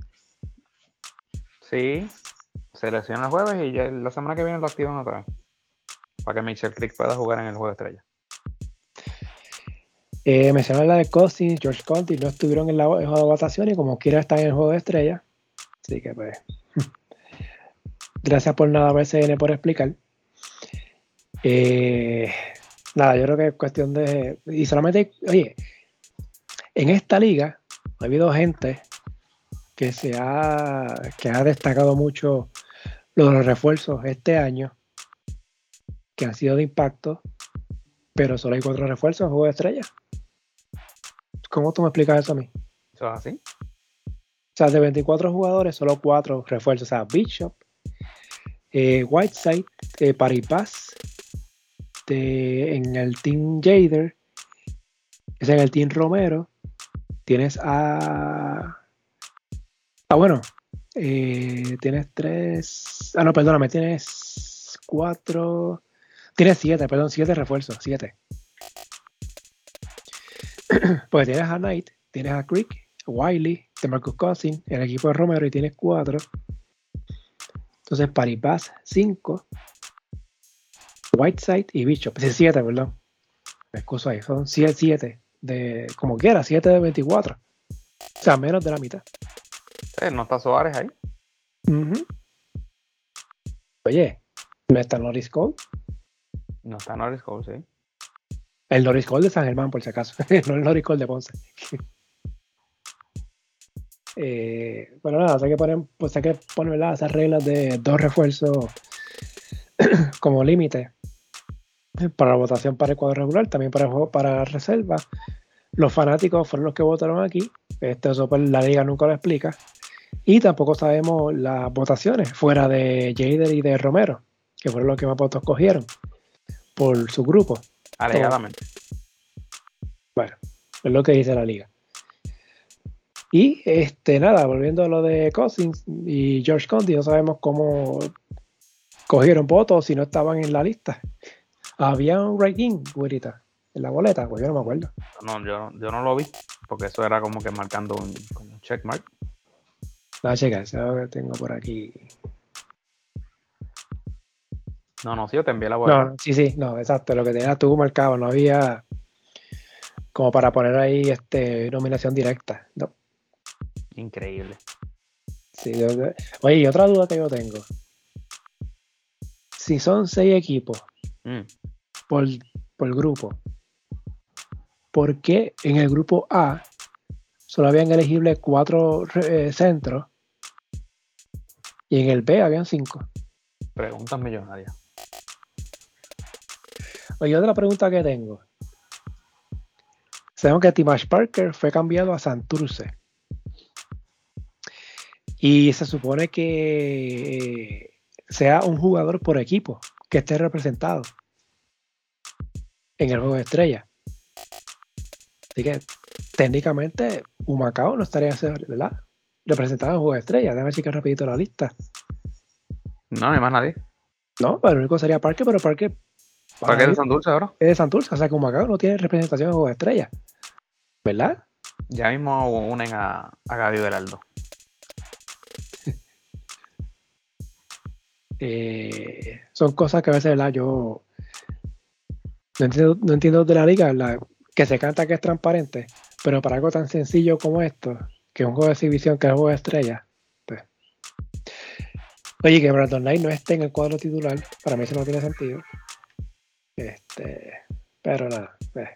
Sí, selecciona el jueves y ya la semana que viene lo activan otra vez. Para que Mitchell Creek pueda jugar en el juego de estrellas. Eh, mencionar la de Cousins, George Conti, no estuvieron en la juego de votación y como quiera están en el juego de estrellas. Así que pues. Gracias por nada, BCN, por explicar. Eh, nada, yo creo que es cuestión de. Y solamente, oye, en esta liga ha habido gente que se ha, que ha destacado mucho los refuerzos este año, que han sido de impacto, pero solo hay cuatro refuerzos en juego de estrellas. ¿Cómo tú me explicas eso a mí? ¿Eso es así? O sea, de 24 jugadores, solo cuatro refuerzos. O sea, Bishop, eh, Whiteside, eh, Paripas, en el Team Jader, es en el Team Romero, tienes a. Ah, bueno. Eh, tienes tres. Ah, no, perdóname, tienes cuatro. Tienes siete, perdón, siete refuerzos, siete. pues tienes a Knight, tienes a Creek, Wiley, de Marcus Cousins, el equipo de Romero y tienes cuatro. Entonces, Paripaz, cinco. Whiteside y Bishop. Es siete, perdón. Me excuso ahí, son siete, siete de, como quiera, 7 de 24. O sea, menos de la mitad. Eh, ¿No está Suárez ahí? Oye, ¿no está Norris Cole? No está Norris Cole, sí. El Norris Cole de San Germán, por si acaso. no el Norris Cole de Ponce. eh, bueno, nada, hay que poner, pues hay que poner esas reglas de dos refuerzos como límite para la votación para el cuadro regular, también para el para reserva. Los fanáticos fueron los que votaron aquí. Este, eso pues, la liga nunca lo explica. Y tampoco sabemos las votaciones fuera de Jader y de Romero, que fueron los que más votos cogieron por su grupo. Alegadamente. Bueno, es lo que dice la liga. Y este nada, volviendo a lo de Cousins y George Conti, no sabemos cómo cogieron votos si no estaban en la lista. Había un ranking, güerita, en la boleta, pues yo no me acuerdo. No, yo, yo no lo vi, porque eso era como que marcando un, un checkmark. La checa, eso que tengo por aquí. No, no, sí, yo te envié la boleta. No, sí, sí, no, exacto, lo que tenías tú marcado, no había como para poner ahí este nominación directa. No. Increíble. Sí, oye, y otra duda que yo tengo. Si son seis equipos, mm por, por grupo. ¿Por qué en el grupo A solo habían elegibles cuatro eh, centros y en el B habían cinco? Preguntas millonarias. Oye, otra pregunta que tengo. Sabemos que Timash Parker fue cambiado a Santurce. Y se supone que sea un jugador por equipo que esté representado en el juego de estrella. Así que técnicamente Humacao no estaría ¿verdad? representado en el juego de estrella. Déjame checar rapidito la lista. No, no hay más nadie. No, pero el único sería Parque, pero Parque. ¿Parque es de Santurce ahora? Es de Santurce, o sea que Humacao no tiene representación en el juego de estrella. ¿Verdad? Ya mismo unen a, a Gadio del Aldo. Eh, son cosas que a veces, ¿verdad? Yo no entiendo, de la liga que se canta que es transparente, pero para algo tan sencillo como esto, que es un juego de exhibición, que es un juego de estrella, pues. Oye, que Brandon Knight no esté en el cuadro titular, para mí eso no tiene sentido. Este, pero nada, pues.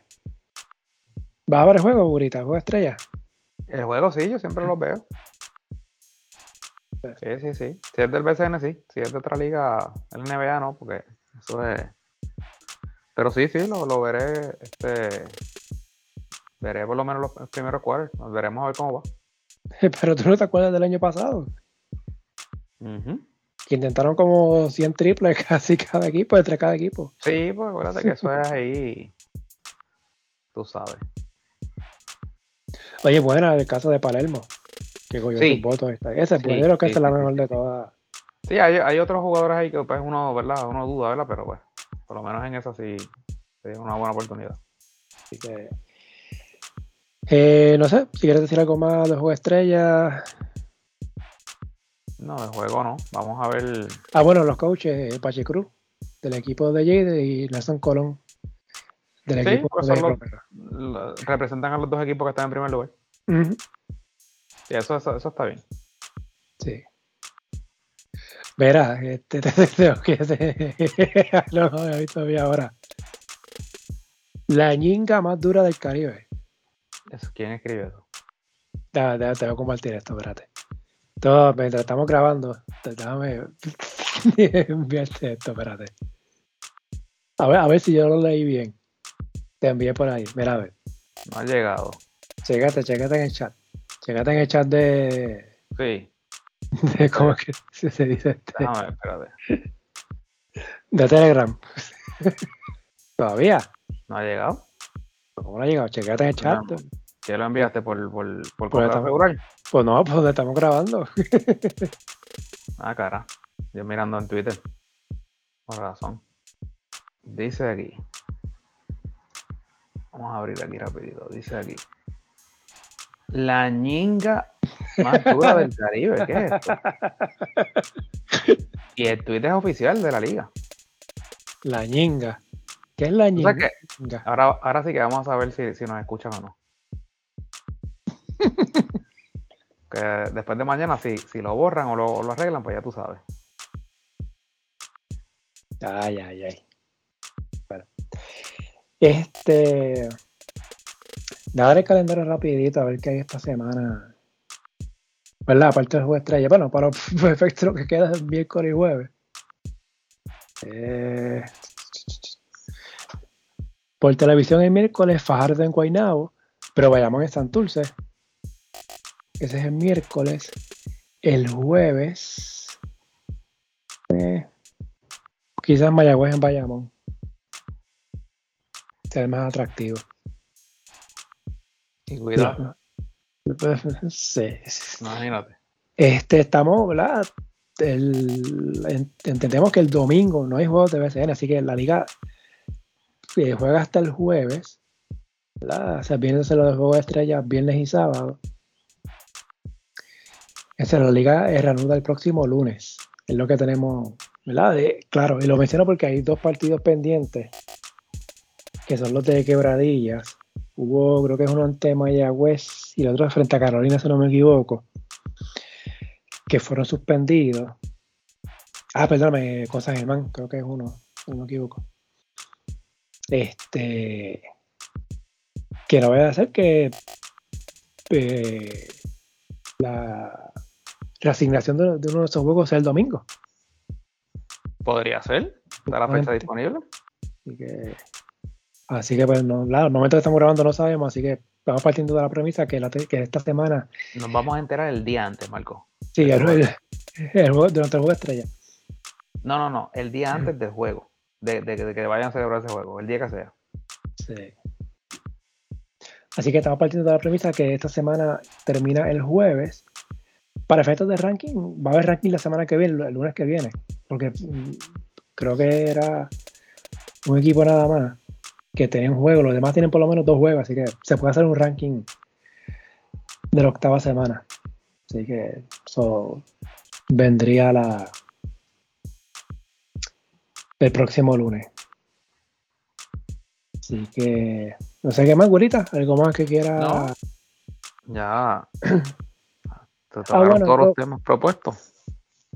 ¿Va a haber juego, Burita? ¿Juego estrella? El juego sí, yo siempre lo veo. Sí, sí, sí. Si es del BCN, sí. Si es de otra liga, el NBA no, porque eso es pero sí, sí, lo, lo veré. Este, veré por lo menos los, primeros cuartos. Veremos a ver cómo va. Pero tú no te acuerdas del año pasado. Que intentaron como 100 triples casi cada equipo, entre cada equipo. Sí, pues acuérdate que eso es ahí. Tú sabes. Oye, bueno, el caso de Palermo, que cogió sí. sus votos. Ese, pues, creo que es la mejor de todas. Sí, hay, hay, otros jugadores ahí que pues uno, ¿verdad? Uno duda, ¿verdad? Pero pues, por lo menos en eso sí, es una buena oportunidad. Así que. Eh, no sé, si quieres decir algo más de juego estrella. No, de juego no. Vamos a ver. Ah, bueno, los coaches, eh, Pache Cruz, del equipo de Jade y Nelson Colón, del equipo pues de Representan a los dos equipos que están en primer lugar. Sí, eso, eso, eso está bien. Sí. Verá, este, te tengo que no, no, he visto bien ahora. La ñinga más dura del Caribe. ¿Quién escribe eso? te voy a compartir esto, espérate. Todo, mientras estamos grabando, déjame enviarte esto, espérate. A ver, a ver si yo lo leí bien. Te envié por ahí, mira a ver. No ha llegado. Chécate, chécate en el chat. Chécate en el chat de. Sí. De cómo es que se dice este. No, espérate. De Telegram. ¿Todavía? ¿No ha llegado? ¿Cómo no ha llegado? Checate en el chat. ¿Qué lo enviaste por, por, por pues correo Pues no, pues estamos grabando. ah, cara. Yo mirando en Twitter. Por razón. Dice aquí. Vamos a abrir aquí rapidito. Dice aquí. La ñinga más dura del Caribe. ¿Qué es esto? Y el tweet es oficial de la liga. La ñinga. ¿Qué es la ñinga? ahora, ahora sí que vamos a saber si, si nos escuchan o no. Que después de mañana, si, si lo borran o lo, lo, arreglan, pues ya tú sabes. Ay, ay, ay. Bueno. Este. Dar calendario rapidito a ver qué hay esta semana. ¿Verdad? Aparte del juego estrella. Bueno, para efecto lo que queda es miércoles y jueves. Eh, por televisión el miércoles, Fajardo en Guaynabo, pero vayamos en Santurce. Ese es el miércoles. El jueves. Eh, quizás Mayagüez en Bayamón. Sea más atractivo. Y cuidado. Sí. Imagínate. Este, estamos, ¿verdad? entendemos que el domingo no hay juegos de BCN, así que la liga eh, juega hasta el jueves. ¿verdad? O sea, viéndose los juegos de estrellas viernes y sábado. Esa la liga es reanuda el próximo lunes. Es lo que tenemos, ¿verdad? claro, y lo menciono porque hay dos partidos pendientes, que son los de quebradillas. Hubo, creo que es uno ante Mayagüez y el otro frente a Carolina, si no me equivoco, que fueron suspendidos. Ah, perdóname, Cosa Germán, creo que es uno, si no me equivoco. Este. Que no voy a hacer que eh, la reasignación de, de, uno de esos juegos sea el domingo. Podría ser, está la fecha disponible. Así que, así que pues, no, claro, el momento que estamos grabando no sabemos, así que vamos partiendo de la premisa que, la, que esta semana. Nos vamos a enterar el día antes, Marco. Sí, el, juego, el, juego, durante el juego estrella. No, no, no, el día antes del juego, de, de, de, que vayan a celebrar ese juego, el día que sea. Sí. Así que estamos partiendo de la premisa que esta semana termina el jueves para efectos de ranking, va a haber ranking la semana que viene, el lunes que viene, porque creo que era un equipo nada más que tenía un juego, los demás tienen por lo menos dos juegos, así que se puede hacer un ranking de la octava semana. Así que eso vendría la el próximo lunes. Así que no sé qué más, güerita, algo más que quiera. Ya. Ah, bueno, todos los temas propuestos.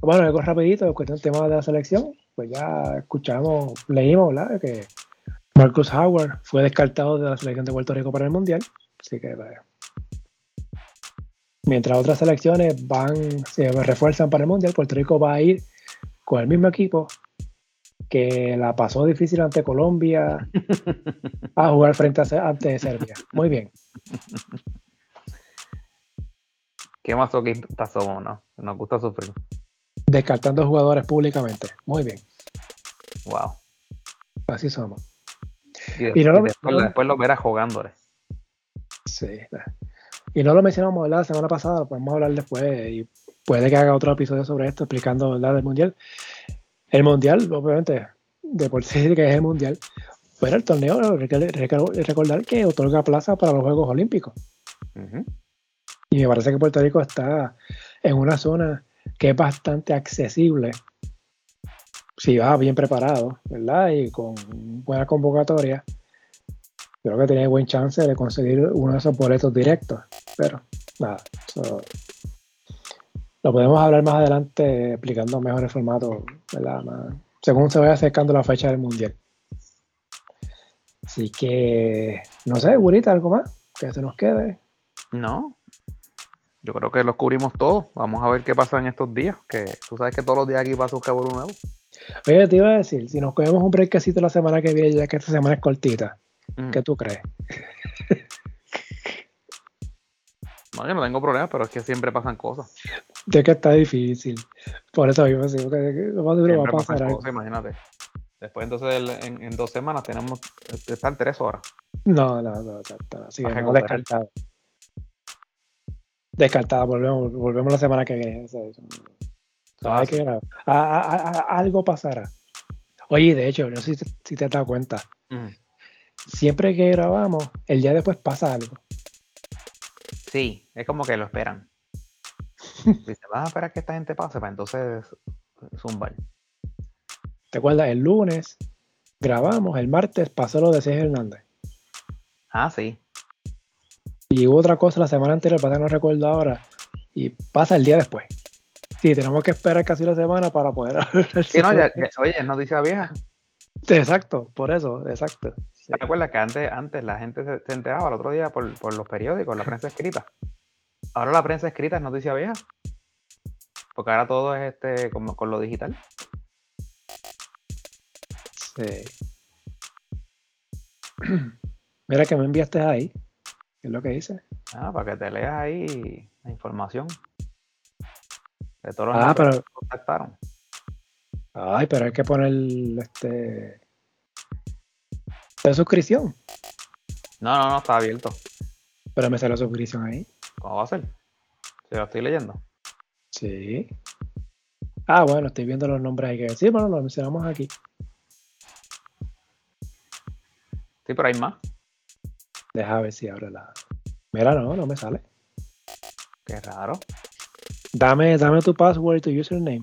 Bueno, algo rapidito, cuestión del tema de la selección, pues ya escuchamos, leímos, ¿verdad? Que Marcus Howard fue descartado de la selección de Puerto Rico para el Mundial. Así que, pues, mientras otras selecciones van, se refuerzan para el Mundial, Puerto Rico va a ir con el mismo equipo que la pasó difícil ante Colombia a jugar frente a ante Serbia. Muy bien. ¿Qué más que somos, no? Nos gusta sufrir. Descartando jugadores públicamente. Muy bien. Wow. Así somos. Y, después, lo verás jugándole. Sí. Y no lo mencionamos la semana pasada, lo podemos hablar después y puede que haga otro episodio sobre esto explicando ¿verdad? el mundial. El mundial, obviamente, de por sí que es el mundial, pero el torneo, recordar que otorga plaza para los Juegos Olímpicos. Y me parece que Puerto Rico está en una zona que es bastante accesible si va bien preparado, ¿verdad? Y con buena convocatoria, creo que tiene buen chance de conseguir uno de esos boletos directos. Pero nada, lo podemos hablar más adelante explicando mejor el formato, ¿verdad? según se vaya acercando la fecha del mundial. Así que, no sé, Burita, algo más que se nos quede. No, yo creo que los cubrimos todos. Vamos a ver qué pasa en estos días. Que tú sabes que todos los días aquí pasa un caburo nuevo. Oye, te iba a decir, si nos cogemos un breakcito la semana que viene, ya que esta semana es cortita, mm. ¿qué tú crees? No, yo no tengo problemas, pero es que siempre pasan cosas. De que está difícil. Por eso mismo que lo más duro va a pasar. Cosas, imagínate. Después entonces en, dos semanas tenemos, están tres horas. No, no, no, está, así que no descartado. Descartado, volvemos, volvemos la semana que viene. Ah, algo pasará. Oye, de hecho, no sé si, te has dado cuenta. Siempre que grabamos, el día después pasa algo. Sí, es como que lo esperan. Dice, vas a esperar que esta gente pase para entonces zumbar. ¿Te acuerdas? El lunes grabamos, el martes pasó lo de César Hernández. Ah, sí. Y hubo otra cosa la semana anterior, para no recuerdo ahora, y pasa el día después. Sí, tenemos que esperar casi una semana para poder sí, no, oye, es noticia vieja. Exacto, por eso, exacto. ¿Te acuerdas que antes, antes la gente se, enteraba el otro día por, los periódicos, la prensa escrita? Ahora la prensa escrita es noticia vieja. Porque ahora todo es este como con lo digital. Sí. Mira que me enviaste ahí. ¿Qué es lo que dice? Ah, para que te leas ahí la información. De todos los ah, pero... contactaron. Ay, pero hay que poner este. ¿De suscripción? No, no, no, está abierto. Pero me sale la suscripción ahí. ¿Cómo va a ser? Si lo estoy leyendo. Sí. Ah, bueno, estoy viendo los nombres ahí que Sí, bueno, lo mencionamos aquí. Sí, pero hay más. Deja ver si abre la. Mira, no, no me sale. Qué raro. Dame, dame tu password y tu username.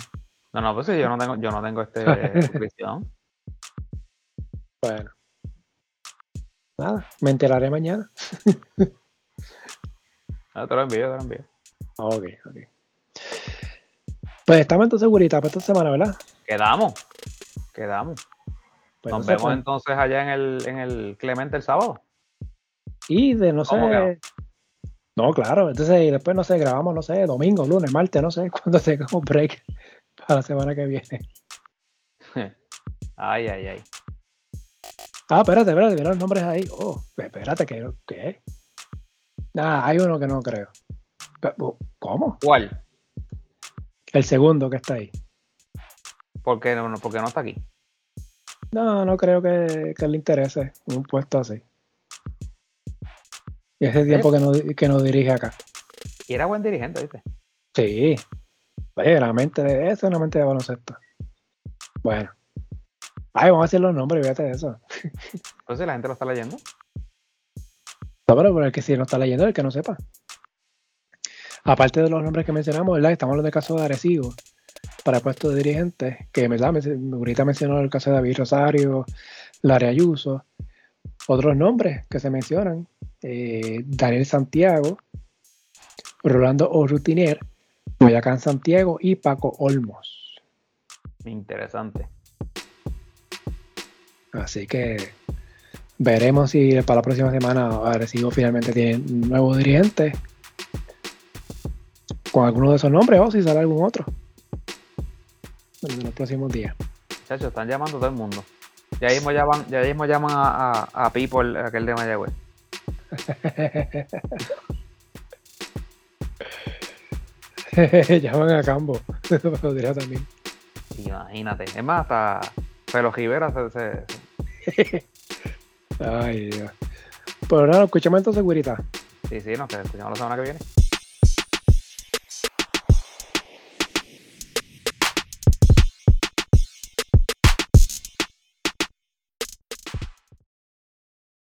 No, no, pues sí, yo no tengo, yo no tengo este suscripción. Bueno. Nada, me enteraré mañana. ah, te lo envío, te lo envío. Ok, ok. Pues estamos entonces seguritas para esta semana, ¿verdad? Quedamos. Quedamos. Pues Nos vemos pues. entonces allá en el, en el Clemente el sábado. Y de no sé. No, claro. Entonces, después, no sé, grabamos, no sé, domingo, lunes, martes, no sé, cuando tengamos break para la semana que viene. Ay, ay, ay. Ah, espérate, espérate, mira los nombres ahí. Oh, espérate, ¿qué? ¿qué? Nah, hay uno que no creo. ¿Cómo? ¿Cuál? El segundo que está ahí. ¿Por qué no, porque no está aquí? No, no creo que, que le interese un puesto así. Y ese tiempo que no, que no dirige acá. Y era buen dirigente, ¿viste? Sí. Oye, la mente de eso es una mente de baloncesto. Bueno. Ay, vamos a decir los nombres, fíjate de eso. Entonces la gente lo está leyendo. No, pero el que sí no está leyendo, el que no sepa. Aparte de los nombres que mencionamos, ¿verdad? Estamos hablando del caso de Arecibo para puesto de dirigente, que ¿verdad? ahorita mencionó el caso de David Rosario, Lara Ayuso, otros nombres que se mencionan, eh, Daniel Santiago, Rolando Orutiner, Boyacán Santiago y Paco Olmos. Interesante. Así que veremos si para la próxima semana Arecibo finalmente tiene un nuevo dirigente con alguno de esos nombres o si sale algún otro en los próximos días. Muchachos, están llamando a todo el mundo. Ya mismo llaman, ya mismo llaman a, a, a People, aquel de Mayagüez. Llaman a Cambo. Podría también. Imagínate. Es más, hasta Pelo Rivera se. Ay, Dios. Pero nada, escuchamos entonces, Guirita. Sí, sí, nos escuchamos la semana que viene.